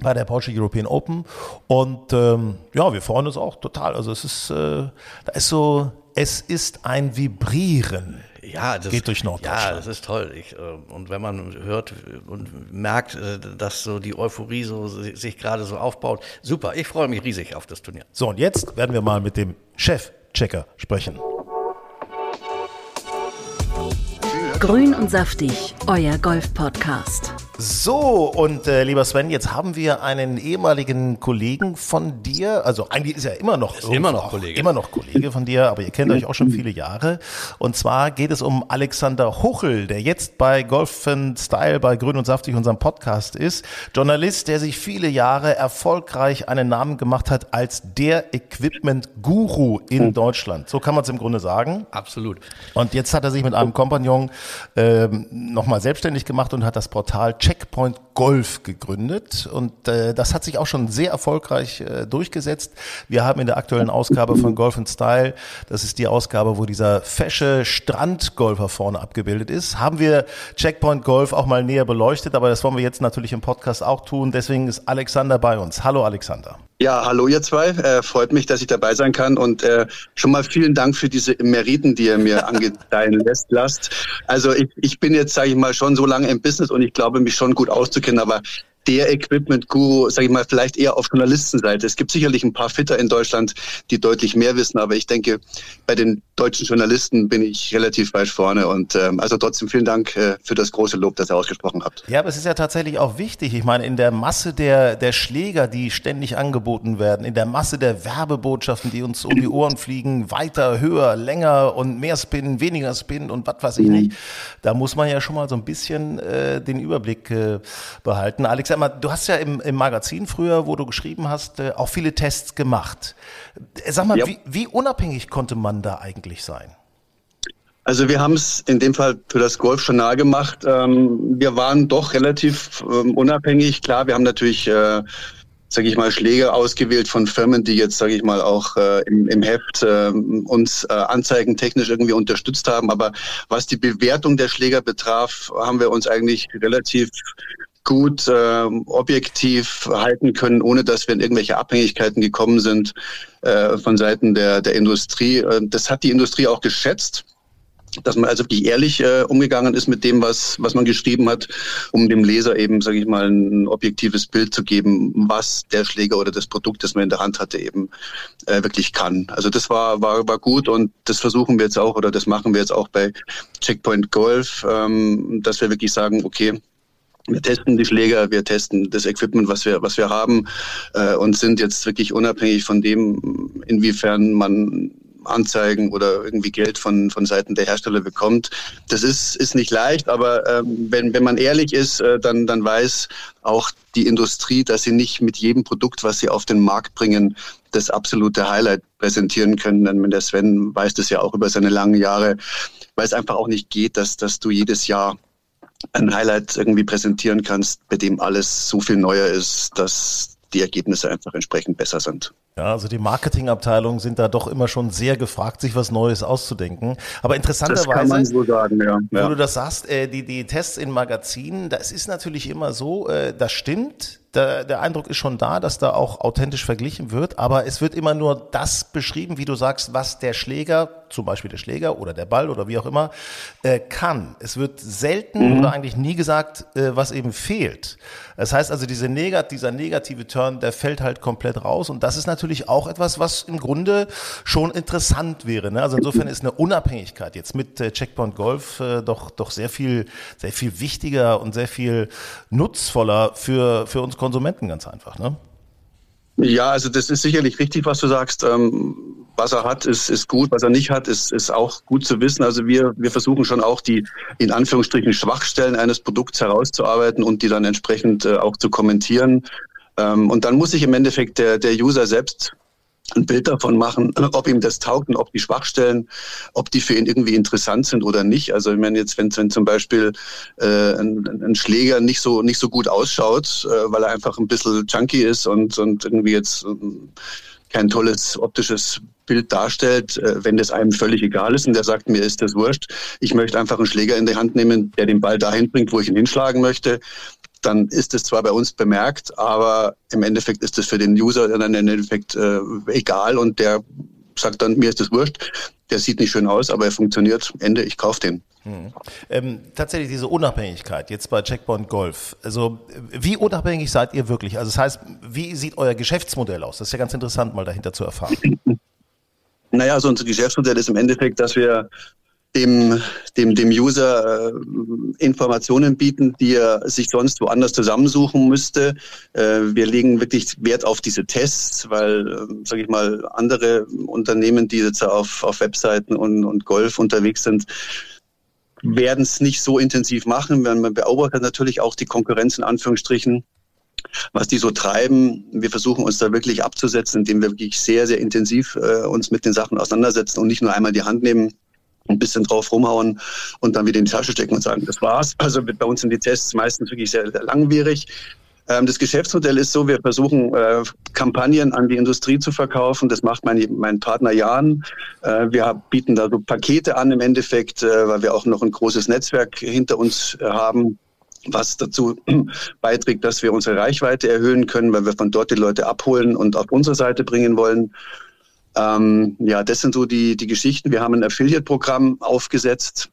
bei der Porsche European Open. Und ähm, ja, wir freuen uns auch total. Also es ist, äh, da ist so, es ist ein Vibrieren. Ja, das Geht durch Norddeutschland. Ja, das ist toll. Ich, äh, und wenn man hört und merkt, äh, dass so die Euphorie so si- sich gerade so aufbaut, super. Ich freue mich riesig auf das Turnier. So, und jetzt werden wir mal mit dem Chef-Checker sprechen. Grün und saftig, euer Golf-Podcast. So, und äh, lieber Sven, jetzt haben wir einen ehemaligen Kollegen von dir, also eigentlich ist er immer noch, Ist immer noch Kollege. immer noch Kollege von dir, aber ihr kennt euch auch schon viele Jahre. Und zwar geht es um Alexander Huchel, der jetzt bei Golf and Style bei Grün und Saftig unserem Podcast ist. Journalist, der sich viele Jahre erfolgreich einen Namen gemacht hat als der Equipment-Guru in Deutschland. So kann man es im Grunde sagen. Absolut. Und jetzt hat er sich mit einem Kompagnon ähm, nochmal selbstständig gemacht und hat das Portal Checkpoint Golf gegründet. Und äh, das hat sich auch schon sehr erfolgreich äh, durchgesetzt. Wir haben in der aktuellen Ausgabe von Golf and Style, das ist die Ausgabe, wo dieser fesche Strandgolfer vorne abgebildet ist, haben wir Checkpoint Golf auch mal näher beleuchtet. Aber das wollen wir jetzt natürlich im Podcast auch tun. Deswegen ist Alexander bei uns. Hallo Alexander. Ja, hallo ihr zwei. Äh, freut mich, dass ich dabei sein kann und äh, schon mal vielen Dank für diese Meriten, die ihr mir angedeihen lässt. Lasst. Also ich, ich bin jetzt, sage ich mal, schon so lange im Business und ich glaube, mich schon gut auszukennen, aber der Equipment-Guru, sage ich mal, vielleicht eher auf Journalistenseite. Es gibt sicherlich ein paar Fitter in Deutschland, die deutlich mehr wissen, aber ich denke, bei den deutschen Journalisten bin ich relativ weit vorne und ähm, also trotzdem vielen Dank äh, für das große Lob, das ihr ausgesprochen habt. Ja, aber es ist ja tatsächlich auch wichtig. Ich meine, in der Masse der, der Schläger, die ständig angeboten werden, in der Masse der Werbebotschaften, die uns um die Ohren fliegen, weiter, höher, länger und mehr Spin, weniger Spin und was weiß ich nicht, da muss man ja schon mal so ein bisschen äh, den Überblick äh, behalten. Alex, sag mal, du hast ja im, im Magazin früher, wo du geschrieben hast, äh, auch viele Tests gemacht. Äh, Sag mal, Ja. wie, wie unabhängig konnte man da eigentlich sein? Also wir haben es in dem Fall für das Golfjournal gemacht. Ähm, wir waren doch relativ ähm, unabhängig. Klar, wir haben natürlich, äh, sage ich mal, Schläge ausgewählt von Firmen, die jetzt, sage ich mal, auch äh, im, im Heft äh, uns äh, anzeigentechnisch irgendwie unterstützt haben. Aber was die Bewertung der Schläger betraf, haben wir uns eigentlich relativ gut äh, objektiv halten können, ohne dass wir in irgendwelche Abhängigkeiten gekommen sind äh, von Seiten der, der Industrie. Äh, das hat die Industrie auch geschätzt dass man also wirklich ehrlich äh, umgegangen ist mit dem, was, was man geschrieben hat, um dem Leser eben, sage ich mal, ein objektives Bild zu geben, was der Schläger oder das Produkt, das man in der Hand hatte, eben äh, wirklich kann. Also das war, war, war gut und das versuchen wir jetzt auch oder das machen wir jetzt auch bei Checkpoint Golf, ähm, dass wir wirklich sagen, okay, wir testen die Schläger, wir testen das Equipment, was wir, was wir haben äh, und sind jetzt wirklich unabhängig von dem, inwiefern man Anzeigen oder irgendwie Geld von, von Seiten der Hersteller bekommt. Das ist, ist nicht leicht, aber ähm, wenn, wenn man ehrlich ist, äh, dann, dann weiß auch die Industrie, dass sie nicht mit jedem Produkt, was sie auf den Markt bringen, das absolute Highlight präsentieren können. Denn der Sven weiß das ja auch über seine langen Jahre, weil es einfach auch nicht geht, dass, dass du jedes Jahr ein Highlight irgendwie präsentieren kannst, bei dem alles so viel neuer ist, dass die Ergebnisse einfach entsprechend besser sind. Ja, also die Marketingabteilungen sind da doch immer schon sehr gefragt, sich was Neues auszudenken. Aber interessanterweise, so sagen, ja. wo ja. du das sagst, äh, die, die Tests in Magazinen, das ist natürlich immer so, äh, das stimmt. Der, der Eindruck ist schon da, dass da auch authentisch verglichen wird, aber es wird immer nur das beschrieben, wie du sagst, was der Schläger, zum Beispiel der Schläger oder der Ball oder wie auch immer, äh, kann. Es wird selten mhm. oder eigentlich nie gesagt, äh, was eben fehlt. Das heißt also, diese Negat dieser negative Turn, der fällt halt komplett raus und das ist natürlich auch etwas, was im Grunde schon interessant wäre. Ne? Also insofern ist eine Unabhängigkeit jetzt mit äh, Checkpoint Golf äh, doch, doch sehr viel, sehr viel wichtiger und sehr viel nutzvoller für, für uns Konsumenten ganz einfach, ne? Ja, also das ist sicherlich richtig, was du sagst. Ähm, was er hat, ist, ist gut. Was er nicht hat, ist, ist auch gut zu wissen. Also wir, wir versuchen schon auch die in Anführungsstrichen Schwachstellen eines Produkts herauszuarbeiten und die dann entsprechend äh, auch zu kommentieren. Ähm, und dann muss sich im Endeffekt der, der User selbst ein Bild davon machen, ob ihm das taugt und ob die Schwachstellen, ob die für ihn irgendwie interessant sind oder nicht. Also ich meine jetzt, wenn, wenn zum Beispiel äh, ein, ein Schläger nicht so nicht so gut ausschaut, äh, weil er einfach ein bisschen junky ist und, und irgendwie jetzt äh, kein tolles optisches Bild darstellt, äh, wenn das einem völlig egal ist und der sagt, mir ist das wurscht, ich möchte einfach einen Schläger in die Hand nehmen, der den Ball dahin bringt, wo ich ihn hinschlagen möchte, dann ist es zwar bei uns bemerkt, aber im Endeffekt ist es für den User dann im Endeffekt äh, egal und der sagt dann, mir ist das wurscht, der sieht nicht schön aus, aber er funktioniert, Ende, ich kaufe den. Hm. Ähm, tatsächlich diese Unabhängigkeit jetzt bei Checkpoint Golf. Also wie unabhängig seid ihr wirklich? Also das heißt, wie sieht euer Geschäftsmodell aus? Das ist ja ganz interessant, mal dahinter zu erfahren. Naja, also unser Geschäftsmodell ist im Endeffekt, dass wir dem, dem, dem User äh, Informationen bieten, die er sich sonst woanders zusammensuchen müsste. Äh, wir legen wirklich Wert auf diese Tests, weil, äh, sage ich mal, andere Unternehmen, die jetzt auf, auf Webseiten und, und Golf unterwegs sind, werden es nicht so intensiv machen. Man beobachtet natürlich auch die Konkurrenz in Anführungsstrichen was die so treiben. Wir versuchen uns da wirklich abzusetzen, indem wir wirklich sehr, sehr intensiv äh, uns mit den Sachen auseinandersetzen und nicht nur einmal die Hand nehmen, ein bisschen drauf rumhauen und dann wieder in die Tasche stecken und sagen, das war's. Also bei uns sind die Tests meistens wirklich sehr, sehr langwierig. Ähm, das Geschäftsmodell ist so, wir versuchen äh, Kampagnen an die Industrie zu verkaufen. Das macht mein, mein Partner Jan. Äh, wir bieten da so Pakete an im Endeffekt, äh, weil wir auch noch ein großes Netzwerk hinter uns haben was dazu beiträgt, dass wir unsere Reichweite erhöhen können, weil wir von dort die Leute abholen und auf unsere Seite bringen wollen. Ähm, ja, das sind so die, die Geschichten. Wir haben ein Affiliate-Programm aufgesetzt,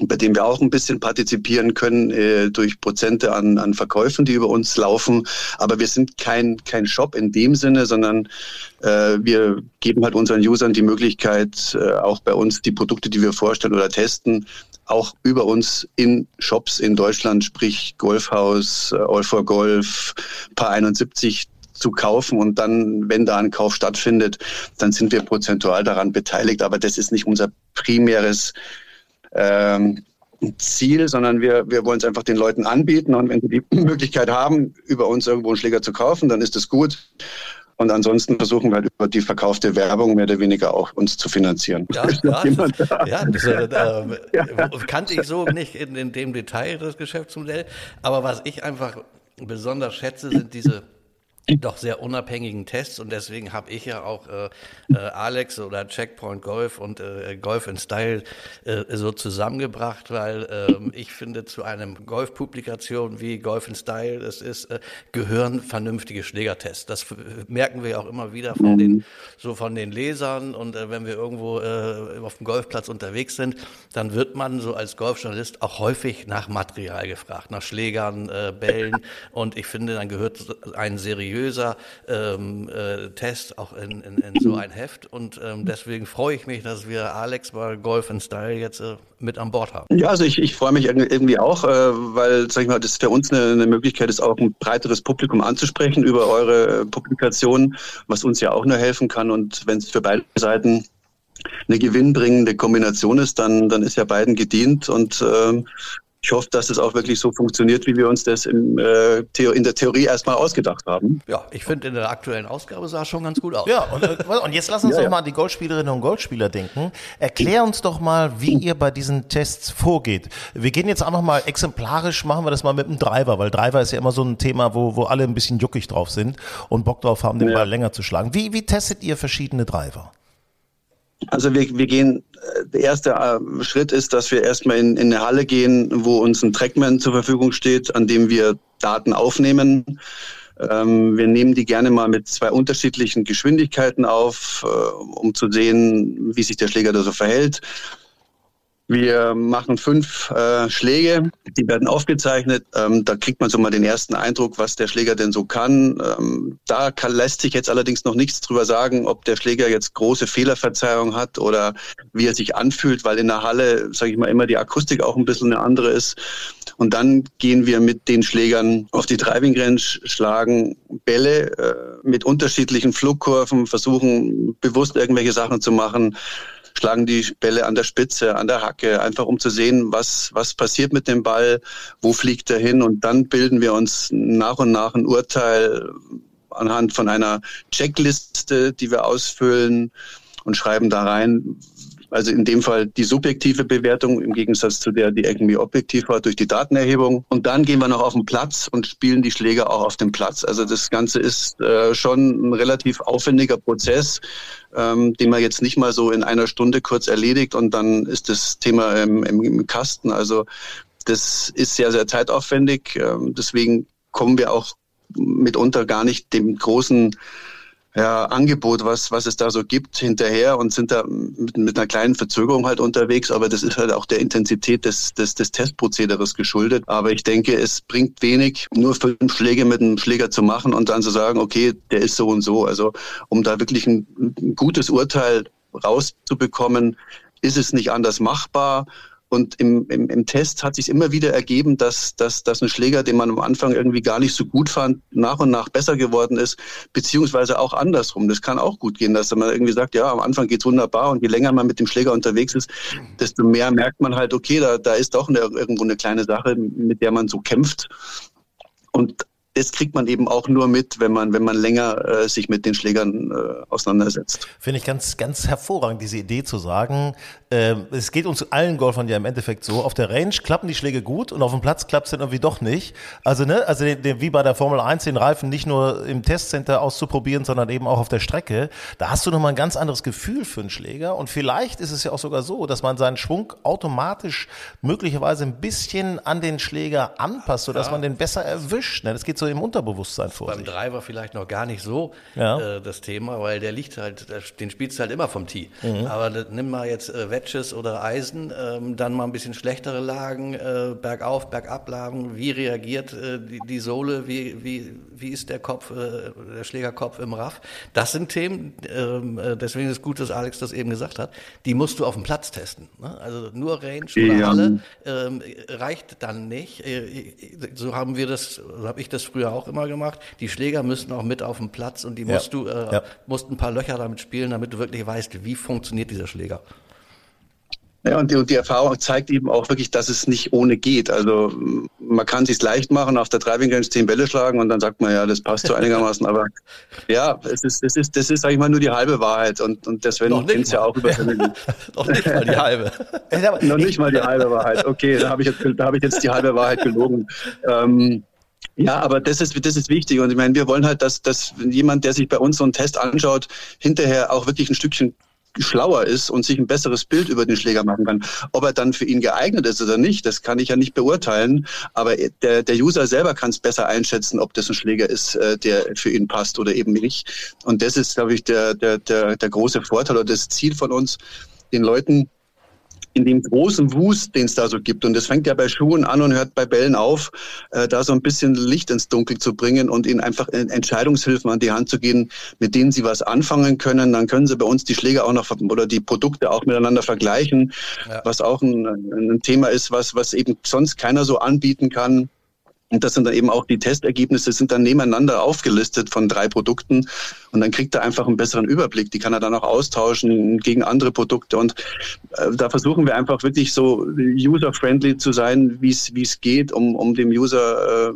bei dem wir auch ein bisschen partizipieren können äh, durch Prozente an, an Verkäufen, die über uns laufen. Aber wir sind kein, kein Shop in dem Sinne, sondern äh, wir geben halt unseren Usern die Möglichkeit, äh, auch bei uns die Produkte, die wir vorstellen oder testen, auch über uns in Shops in Deutschland, sprich Golfhaus, äh, All for Golf, Paar 71 zu kaufen und dann, wenn da ein Kauf stattfindet, dann sind wir prozentual daran beteiligt. Aber das ist nicht unser primäres ähm, Ziel, sondern wir, wir wollen es einfach den Leuten anbieten. Und wenn sie die Möglichkeit haben, über uns irgendwo einen Schläger zu kaufen, dann ist das gut. Und ansonsten versuchen wir halt über die verkaufte Werbung mehr oder weniger auch uns zu finanzieren. Ja, ja, ja das äh, ja. kannte ich so nicht in, in dem Detail, das Geschäftsmodell. Aber was ich einfach besonders schätze, sind diese doch sehr unabhängigen Tests. Und deswegen habe ich ja auch äh, äh, Alex oder Checkpoint Golf und äh, Golf in Style äh, so zusammengebracht, weil ähm, ich finde zu einem Golf-Publikation wie Golf in Style es ist äh, gehören vernünftige Schlägertests. Das merken wir auch immer wieder von den so von den Lesern. Und äh, wenn wir irgendwo äh, auf dem Golfplatz unterwegs sind, dann wird man so als Golfjournalist auch häufig nach Material gefragt, nach Schlägern, äh, Bällen. Und ich finde, dann gehört ein seriöser seriöser ähm, äh, Test auch in, in, in, so ein Heft. Und ähm, deswegen freue ich mich, dass wir Alex bei Golf in Style jetzt äh, mit an Bord haben. Ja, also ich, ich freue mich irgendwie auch, äh, weil, sag ich mal, das für uns eine, eine Möglichkeit ist, auch ein breiteres Publikum anzusprechen über eure äh, Publikation, was uns ja auch nur helfen kann. Und wenn es für beide Seiten eine gewinnbringende Kombination ist, dann, dann ist ja beiden gedient und ähm, ich hoffe, dass es auch wirklich so funktioniert, wie wir uns das im, äh, in der Theorie erstmal ausgedacht haben. Ja, ich finde, in der aktuellen Ausgabe sah es schon ganz gut aus. Ja, und, äh, und jetzt lass uns ja, doch ja. mal an die Goldspielerinnen und Goldspieler denken. Erklär uns doch mal, wie ihr bei diesen Tests vorgeht. Wir gehen jetzt auch noch mal exemplarisch, machen wir das mal mit dem Driver, weil Driver ist ja immer so ein Thema, wo, wo alle ein bisschen juckig drauf sind und Bock drauf haben, den ja. Ball länger zu schlagen. Wie, wie testet ihr verschiedene Driver? Also wir, wir gehen, äh, der erste äh, Schritt ist, dass wir erstmal in, in eine Halle gehen, wo uns ein Trackman zur Verfügung steht, an dem wir Daten aufnehmen. Ähm, wir nehmen die gerne mal mit zwei unterschiedlichen Geschwindigkeiten auf, äh, um zu sehen, wie sich der Schläger da so verhält. Wir machen fünf äh, Schläge, die werden aufgezeichnet. Ähm, da kriegt man so mal den ersten Eindruck, was der Schläger denn so kann. Ähm, da kann, lässt sich jetzt allerdings noch nichts drüber sagen, ob der Schläger jetzt große Fehlerverzeihung hat oder wie er sich anfühlt, weil in der Halle, sage ich mal, immer die Akustik auch ein bisschen eine andere ist. Und dann gehen wir mit den Schlägern auf die Driving Range, schlagen Bälle äh, mit unterschiedlichen Flugkurven, versuchen bewusst irgendwelche Sachen zu machen schlagen die Bälle an der Spitze, an der Hacke, einfach um zu sehen, was, was passiert mit dem Ball, wo fliegt er hin. Und dann bilden wir uns nach und nach ein Urteil anhand von einer Checkliste, die wir ausfüllen und schreiben da rein, also in dem Fall die subjektive Bewertung im Gegensatz zu der, die irgendwie objektiv war durch die Datenerhebung. Und dann gehen wir noch auf den Platz und spielen die Schläger auch auf dem Platz. Also das Ganze ist äh, schon ein relativ aufwendiger Prozess, ähm, den man jetzt nicht mal so in einer Stunde kurz erledigt und dann ist das Thema im, im, im Kasten. Also das ist sehr, sehr zeitaufwendig. Ähm, deswegen kommen wir auch mitunter gar nicht dem großen ja, Angebot, was, was es da so gibt, hinterher und sind da mit, mit einer kleinen Verzögerung halt unterwegs. Aber das ist halt auch der Intensität des, des, des Testprozederes geschuldet. Aber ich denke, es bringt wenig, nur fünf Schläge mit einem Schläger zu machen und dann zu sagen, okay, der ist so und so. Also um da wirklich ein, ein gutes Urteil rauszubekommen, ist es nicht anders machbar. Und im, im, im Test hat sich immer wieder ergeben, dass, dass, dass ein Schläger, den man am Anfang irgendwie gar nicht so gut fand, nach und nach besser geworden ist, beziehungsweise auch andersrum. Das kann auch gut gehen, dass man irgendwie sagt, ja, am Anfang geht's wunderbar und je länger man mit dem Schläger unterwegs ist, desto mehr merkt man halt, okay, da, da ist doch eine, irgendwo eine kleine Sache, mit der man so kämpft. Und das kriegt man eben auch nur mit, wenn man, wenn man länger äh, sich mit den Schlägern äh, auseinandersetzt. Finde ich ganz, ganz hervorragend, diese Idee zu sagen, äh, es geht uns allen Golfern ja im Endeffekt so, auf der Range klappen die Schläge gut und auf dem Platz klappt es dann irgendwie doch nicht. Also, ne, also den, den, wie bei der Formel 1, den Reifen nicht nur im Testcenter auszuprobieren, sondern eben auch auf der Strecke, da hast du nochmal ein ganz anderes Gefühl für einen Schläger und vielleicht ist es ja auch sogar so, dass man seinen Schwung automatisch möglicherweise ein bisschen an den Schläger anpasst, sodass ja. man den besser erwischt. Ne? Das geht so so im Unterbewusstsein vor Beim sich. Driver vielleicht noch gar nicht so ja. äh, das Thema, weil der liegt halt, den spielst du halt immer vom Tee. Mhm. Aber nimm mal jetzt äh, Wedges oder Eisen, ähm, dann mal ein bisschen schlechtere Lagen, äh, bergauf, bergab Lagen. Wie reagiert äh, die, die Sohle? Wie, wie, wie ist der Kopf, äh, der Schlägerkopf im Raff? Das sind Themen, ähm, äh, deswegen ist es gut, dass Alex das eben gesagt hat, die musst du auf dem Platz testen. Ne? Also nur Range oder ja. Halle ähm, reicht dann nicht. so haben wir das, so habe ich das früher auch immer gemacht. Die Schläger müssen auch mit auf den Platz und die ja. musst du, äh, ja. musst ein paar Löcher damit spielen, damit du wirklich weißt, wie funktioniert dieser Schläger. Ja, und die, und die, Erfahrung zeigt eben auch wirklich, dass es nicht ohne geht. Also man kann es sich leicht machen, auf der Driving Range zehn Bälle schlagen und dann sagt man, ja, das passt so einigermaßen. Aber ja, es ist, es ist, das ist, sag ich mal, nur die halbe Wahrheit. Und, und das Sven kennt ja auch über Noch nicht mal die halbe. Noch nicht mal die halbe Wahrheit. Okay, da habe ich, jetzt, da hab ich jetzt die halbe Wahrheit gelogen. Ähm, ja, aber das ist, das ist wichtig. Und ich meine, wir wollen halt, dass, dass jemand, der sich bei uns so einen Test anschaut, hinterher auch wirklich ein Stückchen schlauer ist und sich ein besseres Bild über den Schläger machen kann. Ob er dann für ihn geeignet ist oder nicht, das kann ich ja nicht beurteilen. Aber der, der User selber kann es besser einschätzen, ob das ein Schläger ist, äh, der für ihn passt oder eben nicht. Und das ist, glaube ich, der, der, der, der große Vorteil oder das Ziel von uns, den Leuten in dem großen Wust, den es da so gibt. Und das fängt ja bei Schuhen an und hört bei Bällen auf, äh, da so ein bisschen Licht ins Dunkel zu bringen und ihnen einfach Entscheidungshilfen an die Hand zu gehen, mit denen sie was anfangen können. Dann können sie bei uns die Schläge auch noch oder die Produkte auch miteinander vergleichen, ja. was auch ein, ein Thema ist, was, was eben sonst keiner so anbieten kann. Und das sind dann eben auch die Testergebnisse, sind dann nebeneinander aufgelistet von drei Produkten. Und dann kriegt er einfach einen besseren Überblick. Die kann er dann auch austauschen gegen andere Produkte. Und äh, da versuchen wir einfach wirklich so user-friendly zu sein, wie es wie es geht, um, um dem User äh,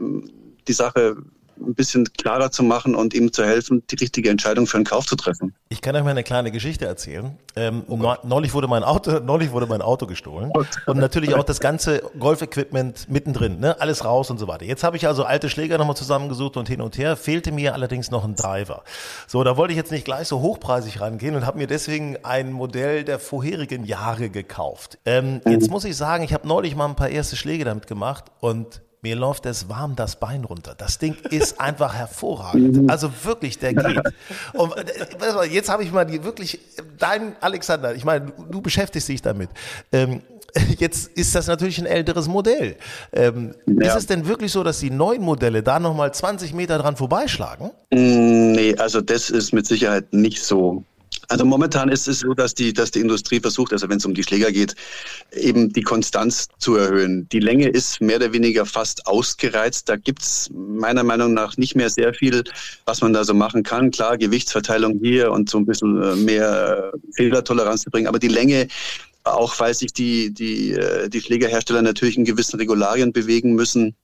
die Sache ein bisschen klarer zu machen und ihm zu helfen, die richtige Entscheidung für einen Kauf zu treffen. Ich kann euch mal eine kleine Geschichte erzählen. Ähm, oh neulich wurde mein Auto, neulich wurde mein Auto gestohlen oh und natürlich auch das ganze Golf-Equipment mittendrin, ne? alles raus und so weiter. Jetzt habe ich also alte Schläger nochmal zusammengesucht und hin und her. Fehlte mir allerdings noch ein Driver. So, da wollte ich jetzt nicht gleich so hochpreisig rangehen und habe mir deswegen ein Modell der vorherigen Jahre gekauft. Ähm, mhm. Jetzt muss ich sagen, ich habe neulich mal ein paar erste Schläge damit gemacht und mir läuft es warm das Bein runter. Das Ding ist einfach hervorragend. Also wirklich, der geht. Und äh, jetzt habe ich mal die wirklich, dein Alexander, ich meine, du beschäftigst dich damit. Ähm, jetzt ist das natürlich ein älteres Modell. Ähm, ja. Ist es denn wirklich so, dass die neuen Modelle da nochmal 20 Meter dran vorbeischlagen? Mm, nee, also das ist mit Sicherheit nicht so. Also momentan ist es so, dass die, dass die Industrie versucht, also wenn es um die Schläger geht, eben die Konstanz zu erhöhen. Die Länge ist mehr oder weniger fast ausgereizt. Da gibt es meiner Meinung nach nicht mehr sehr viel, was man da so machen kann. Klar, Gewichtsverteilung hier und so ein bisschen äh, mehr äh, Fehlertoleranz zu bringen, aber die Länge auch weil sich die, die, äh, die Schlägerhersteller natürlich in gewissen Regularien bewegen müssen,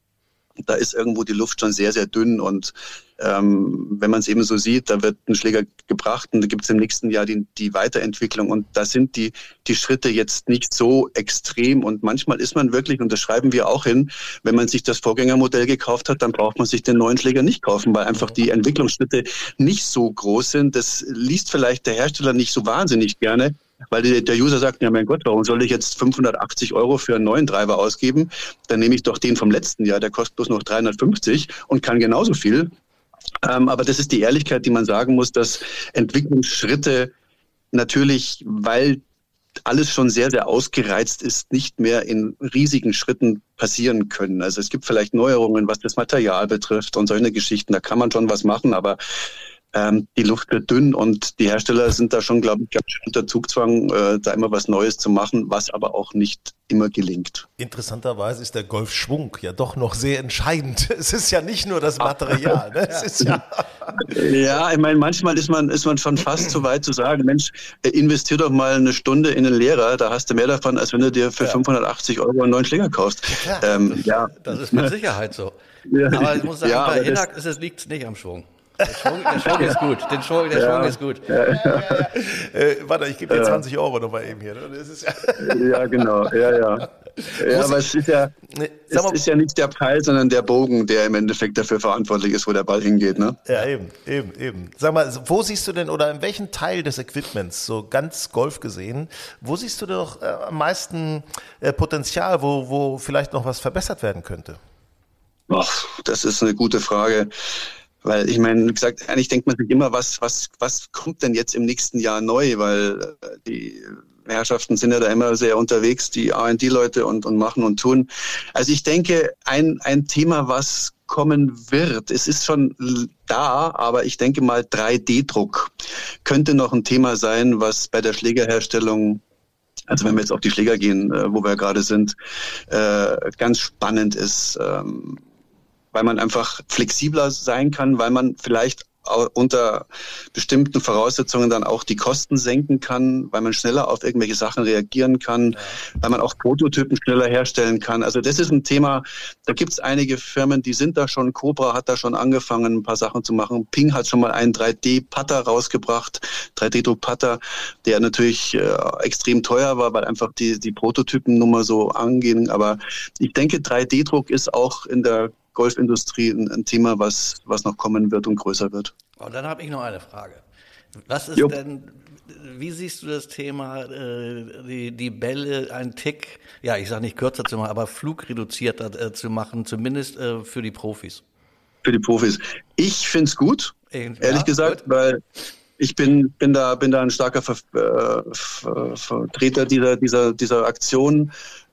da ist irgendwo die Luft schon sehr, sehr dünn. Und ähm, wenn man es eben so sieht, da wird ein Schläger gebracht und da gibt es im nächsten Jahr die, die Weiterentwicklung. Und da sind die, die Schritte jetzt nicht so extrem. Und manchmal ist man wirklich, und das schreiben wir auch hin, wenn man sich das Vorgängermodell gekauft hat, dann braucht man sich den neuen Schläger nicht kaufen, weil einfach die Entwicklungsschritte nicht so groß sind. Das liest vielleicht der Hersteller nicht so wahnsinnig gerne. Weil der User sagt, ja mein Gott, warum soll ich jetzt 580 Euro für einen neuen Driver ausgeben? Dann nehme ich doch den vom letzten Jahr, der kostet bloß noch 350 und kann genauso viel. Ähm, aber das ist die Ehrlichkeit, die man sagen muss, dass Entwicklungsschritte natürlich, weil alles schon sehr, sehr ausgereizt ist, nicht mehr in riesigen Schritten passieren können. Also es gibt vielleicht Neuerungen, was das Material betrifft und solche Geschichten. Da kann man schon was machen, aber ähm, die Luft wird dünn und die Hersteller sind da schon, glaube ich, ganz schön unter Zugzwang, äh, da immer was Neues zu machen, was aber auch nicht immer gelingt. Interessanterweise ist der Golfschwung ja doch noch sehr entscheidend. Es ist ja nicht nur das Material. Ne? Ja, ja, ich meine, manchmal ist man, ist man schon fast so weit zu sagen, Mensch, äh, investier doch mal eine Stunde in einen Lehrer, da hast du mehr davon, als wenn du dir für ja. 580 Euro einen neuen Schläger kaufst. Ja, ähm, ja. Das ist mit Sicherheit so. Aber ich muss sagen, bei Hinak liegt es nicht am Schwung. Der Schwung, der Schwung ist gut. Den Schwung, der ja. Schwung ist gut. Ja, äh, warte, ich gebe dir 20 Euro nochmal eben hier. Ne? ja, genau. Ja, ja. Ja, aber es ist ja, es ist ja nicht der Pfeil, sondern der Bogen, der im Endeffekt dafür verantwortlich ist, wo der Ball hingeht. Ne? Ja, eben, eben, eben. Sag mal, wo siehst du denn oder in welchem Teil des Equipments, so ganz Golf gesehen, wo siehst du doch äh, am meisten äh, Potenzial, wo, wo vielleicht noch was verbessert werden könnte? Ach, das ist eine gute Frage. Weil ich meine, wie gesagt, eigentlich denkt man sich immer, was, was, was kommt denn jetzt im nächsten Jahr neu? Weil äh, die Herrschaften sind ja da immer sehr unterwegs, die R&D-Leute und, und machen und tun. Also ich denke, ein, ein Thema, was kommen wird, es ist schon da, aber ich denke mal 3D-Druck könnte noch ein Thema sein, was bei der Schlägerherstellung also wenn wir jetzt auf die Schläger gehen, äh, wo wir gerade sind, äh, ganz spannend ist. Weil man einfach flexibler sein kann, weil man vielleicht unter bestimmten Voraussetzungen dann auch die Kosten senken kann, weil man schneller auf irgendwelche Sachen reagieren kann, weil man auch Prototypen schneller herstellen kann. Also das ist ein Thema, da gibt es einige Firmen, die sind da schon, Cobra hat da schon angefangen, ein paar Sachen zu machen. Ping hat schon mal einen 3D-Putter rausgebracht, 3D-Druck-Putter, der natürlich äh, extrem teuer war, weil einfach die, die Prototypen nur mal so angehen. Aber ich denke, 3D-Druck ist auch in der Golfindustrie ein, ein, Thema, was, was noch kommen wird und größer wird. Und dann habe ich noch eine Frage. Was ist Jupp. denn, wie siehst du das Thema, äh, die, die Bälle ein Tick, ja, ich sage nicht kürzer zu machen, aber flugreduzierter äh, zu machen, zumindest äh, für die Profis? Für die Profis. Ich finde es gut, ehrlich ja, gesagt, gut. weil ich bin, bin, da, bin da ein starker Ver, äh, Vertreter dieser, dieser, dieser Aktion,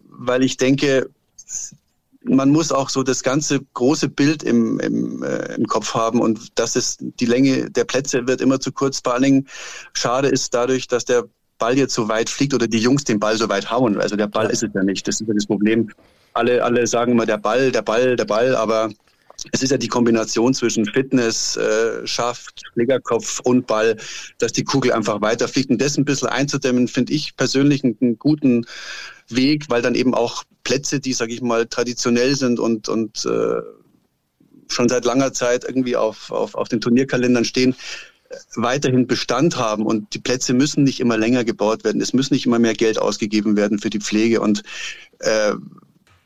weil ich denke, man muss auch so das ganze große Bild im, im, äh, im Kopf haben und das ist die Länge der Plätze wird immer zu kurz. Vor allen Dingen schade ist dadurch, dass der Ball jetzt so weit fliegt oder die Jungs den Ball so weit hauen. Also der Ball ist es ja nicht. Das ist ja das Problem. Alle, alle sagen immer der Ball, der Ball, der Ball, aber es ist ja die Kombination zwischen Fitness, äh, Schaft, Schlägerkopf und Ball, dass die Kugel einfach weiterfliegt. Und das ein bisschen einzudämmen, finde ich persönlich einen, einen, guten Weg, weil dann eben auch Plätze, die, sage ich mal, traditionell sind und, und äh, schon seit langer Zeit irgendwie auf, auf, auf den Turnierkalendern stehen, weiterhin Bestand haben und die Plätze müssen nicht immer länger gebaut werden. Es muss nicht immer mehr Geld ausgegeben werden für die Pflege und äh,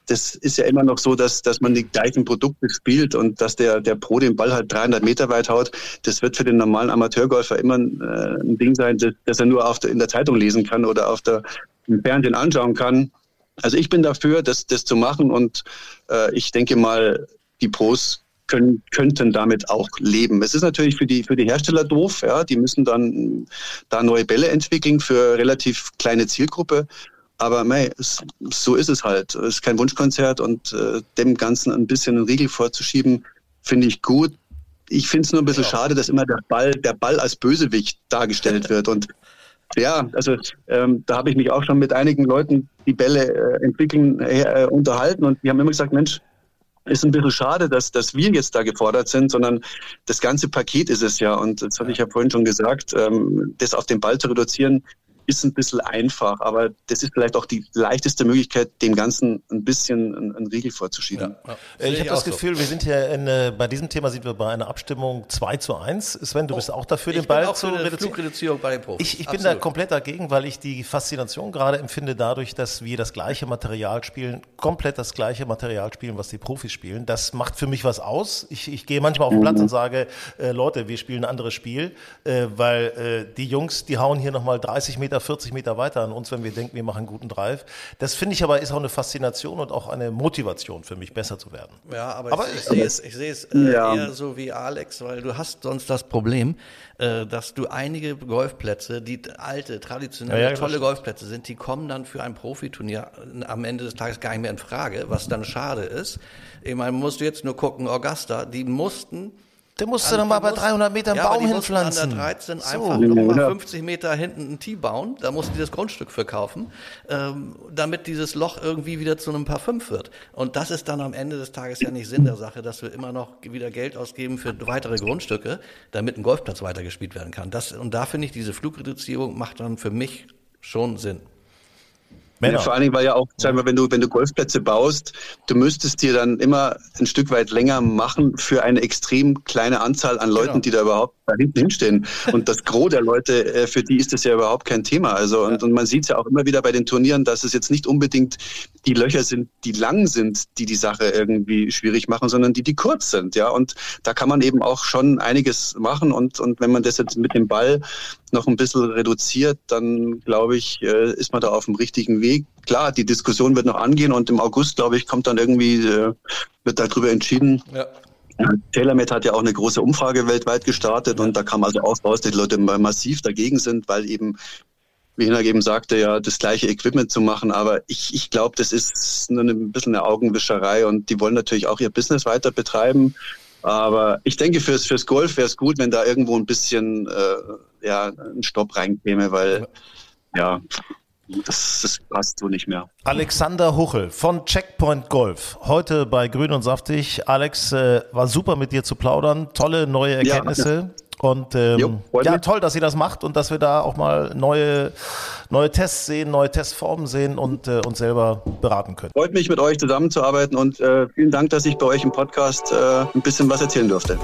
das ist ja immer noch so, dass, dass man die gleichen Produkte spielt und dass der, der Pro den Ball halt 300 Meter weit haut. Das wird für den normalen Amateurgolfer immer ein, äh, ein Ding sein, das, das er nur auf der, in der Zeitung lesen kann oder auf der, im Fernsehen anschauen kann. Also ich bin dafür, das, das zu machen und äh, ich denke mal, die Pros können, könnten damit auch leben. Es ist natürlich für die, für die Hersteller doof, ja, die müssen dann da neue Bälle entwickeln für relativ kleine Zielgruppe. Aber mei, es, so ist es halt. Es ist kein Wunschkonzert und äh, dem Ganzen ein bisschen einen Riegel vorzuschieben, finde ich gut. Ich finde es nur ein bisschen ja. schade, dass immer der Ball, der Ball als Bösewicht dargestellt wird. Und ja, also ähm, da habe ich mich auch schon mit einigen Leuten, die Bälle äh, entwickeln, äh, unterhalten und die haben immer gesagt, Mensch, ist ein bisschen schade, dass, dass wir jetzt da gefordert sind, sondern das ganze Paket ist es ja. Und das hatte ich ja vorhin schon gesagt, ähm, das auf den Ball zu reduzieren, ist ein bisschen einfach, aber das ist vielleicht auch die leichteste Möglichkeit, dem Ganzen ein bisschen einen, Riegel vorzuschieben. Ja, ja. Äh, ich habe das Gefühl, so. wir sind hier in, äh, bei diesem Thema sind wir bei einer Abstimmung 2 zu 1. Sven, du oh, bist auch dafür, den Ball zu reduzieren. Bei den Profis. Ich, ich bin da komplett dagegen, weil ich die Faszination gerade empfinde dadurch, dass wir das gleiche Material spielen, komplett das gleiche Material spielen, was die Profis spielen. Das macht für mich was aus. Ich, ich gehe manchmal auf den Platz und sage, äh, Leute, wir spielen ein anderes Spiel, äh, weil äh, die Jungs, die hauen hier nochmal 30 Meter Meter, 40 Meter weiter an uns, wenn wir denken, wir machen einen guten Drive. Das finde ich aber ist auch eine Faszination und auch eine Motivation für mich, besser zu werden. Ja, aber, aber ich, ich, sehe es, ich sehe es äh, ja. eher so wie Alex, weil du hast sonst das Problem, äh, dass du einige Golfplätze, die alte, traditionelle, ja, ja, tolle Golfplätze sind, die kommen dann für ein Profiturnier am Ende des Tages gar nicht mehr in Frage, was dann schade ist. Ich meine, musst du jetzt nur gucken, Augusta, die mussten der musste also, dann mal bei 300 Metern ja, Baum hinpflanzen. An der 13 so. einfach nochmal 50 Meter hinten ein Tee bauen. Da mussten die das Grundstück verkaufen, ähm, damit dieses Loch irgendwie wieder zu einem Paar 5 wird. Und das ist dann am Ende des Tages ja nicht Sinn der Sache, dass wir immer noch wieder Geld ausgeben für weitere Grundstücke, damit ein Golfplatz weitergespielt werden kann. Das, und da finde ich, diese Flugreduzierung macht dann für mich schon Sinn. Ja, vor allen Dingen, weil ja auch, sag mal, wenn du, wenn du Golfplätze baust, du müsstest dir dann immer ein Stück weit länger machen für eine extrem kleine Anzahl an Leuten, genau. die da überhaupt da hinten hinstehen. Und das Gros der Leute, äh, für die ist das ja überhaupt kein Thema. Also, und, und man sieht es ja auch immer wieder bei den Turnieren, dass es jetzt nicht unbedingt die Löcher sind, die lang sind, die die Sache irgendwie schwierig machen, sondern die, die kurz sind. Ja, und da kann man eben auch schon einiges machen. Und, und wenn man das jetzt mit dem Ball noch ein bisschen reduziert, dann glaube ich, äh, ist man da auf dem richtigen Weg. Klar, die Diskussion wird noch angehen und im August, glaube ich, kommt dann irgendwie, äh, wird darüber entschieden. Ja. TaylorMade hat ja auch eine große Umfrage weltweit gestartet und da kam also auch raus, dass die Leute massiv dagegen sind, weil eben, wie Hinner eben sagte, ja, das gleiche Equipment zu machen. Aber ich, ich glaube, das ist nur ein bisschen eine Augenwischerei und die wollen natürlich auch ihr Business weiter betreiben. Aber ich denke, fürs, fürs Golf wäre es gut, wenn da irgendwo ein bisschen äh, ja, ein Stopp reinkäme, weil ja, das, das, passt so nicht mehr. Alexander Huchel von Checkpoint Golf. Heute bei Grün und Saftig. Alex, äh, war super mit dir zu plaudern. Tolle neue Erkenntnisse. Ja. Und ähm, jo, ja, toll, dass ihr das macht und dass wir da auch mal neue, neue Tests sehen, neue Testformen sehen und äh, uns selber beraten können. Freut mich, mit euch zusammenzuarbeiten und äh, vielen Dank, dass ich bei euch im Podcast äh, ein bisschen was erzählen durfte.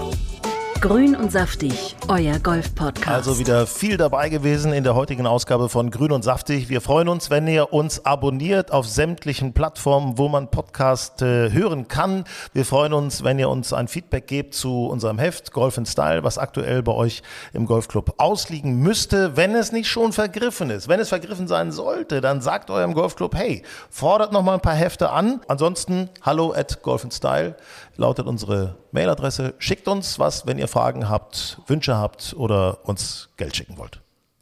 Grün und saftig, euer Golf-Podcast. Also wieder viel dabei gewesen in der heutigen Ausgabe von Grün und saftig. Wir freuen uns, wenn ihr uns abonniert auf sämtlichen Plattformen, wo man Podcast äh, hören kann. Wir freuen uns, wenn ihr uns ein Feedback gebt zu unserem Heft Golf in Style, was aktuell bei euch im Golfclub ausliegen müsste, wenn es nicht schon vergriffen ist. Wenn es vergriffen sein sollte, dann sagt eurem Golfclub, hey, fordert noch mal ein paar Hefte an. Ansonsten hallo at Golf in Style lautet unsere Mailadresse. Schickt uns was, wenn ihr Fragen habt, Wünsche habt oder uns Geld schicken wollt.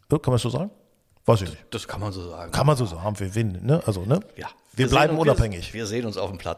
Kann man das so sagen? Weiß ich nicht. Das kann man so sagen. Kann man so sagen. Wir ne? Also, ne? Ja. Wir, wir bleiben unabhängig. Wir, wir sehen uns auf dem Platz.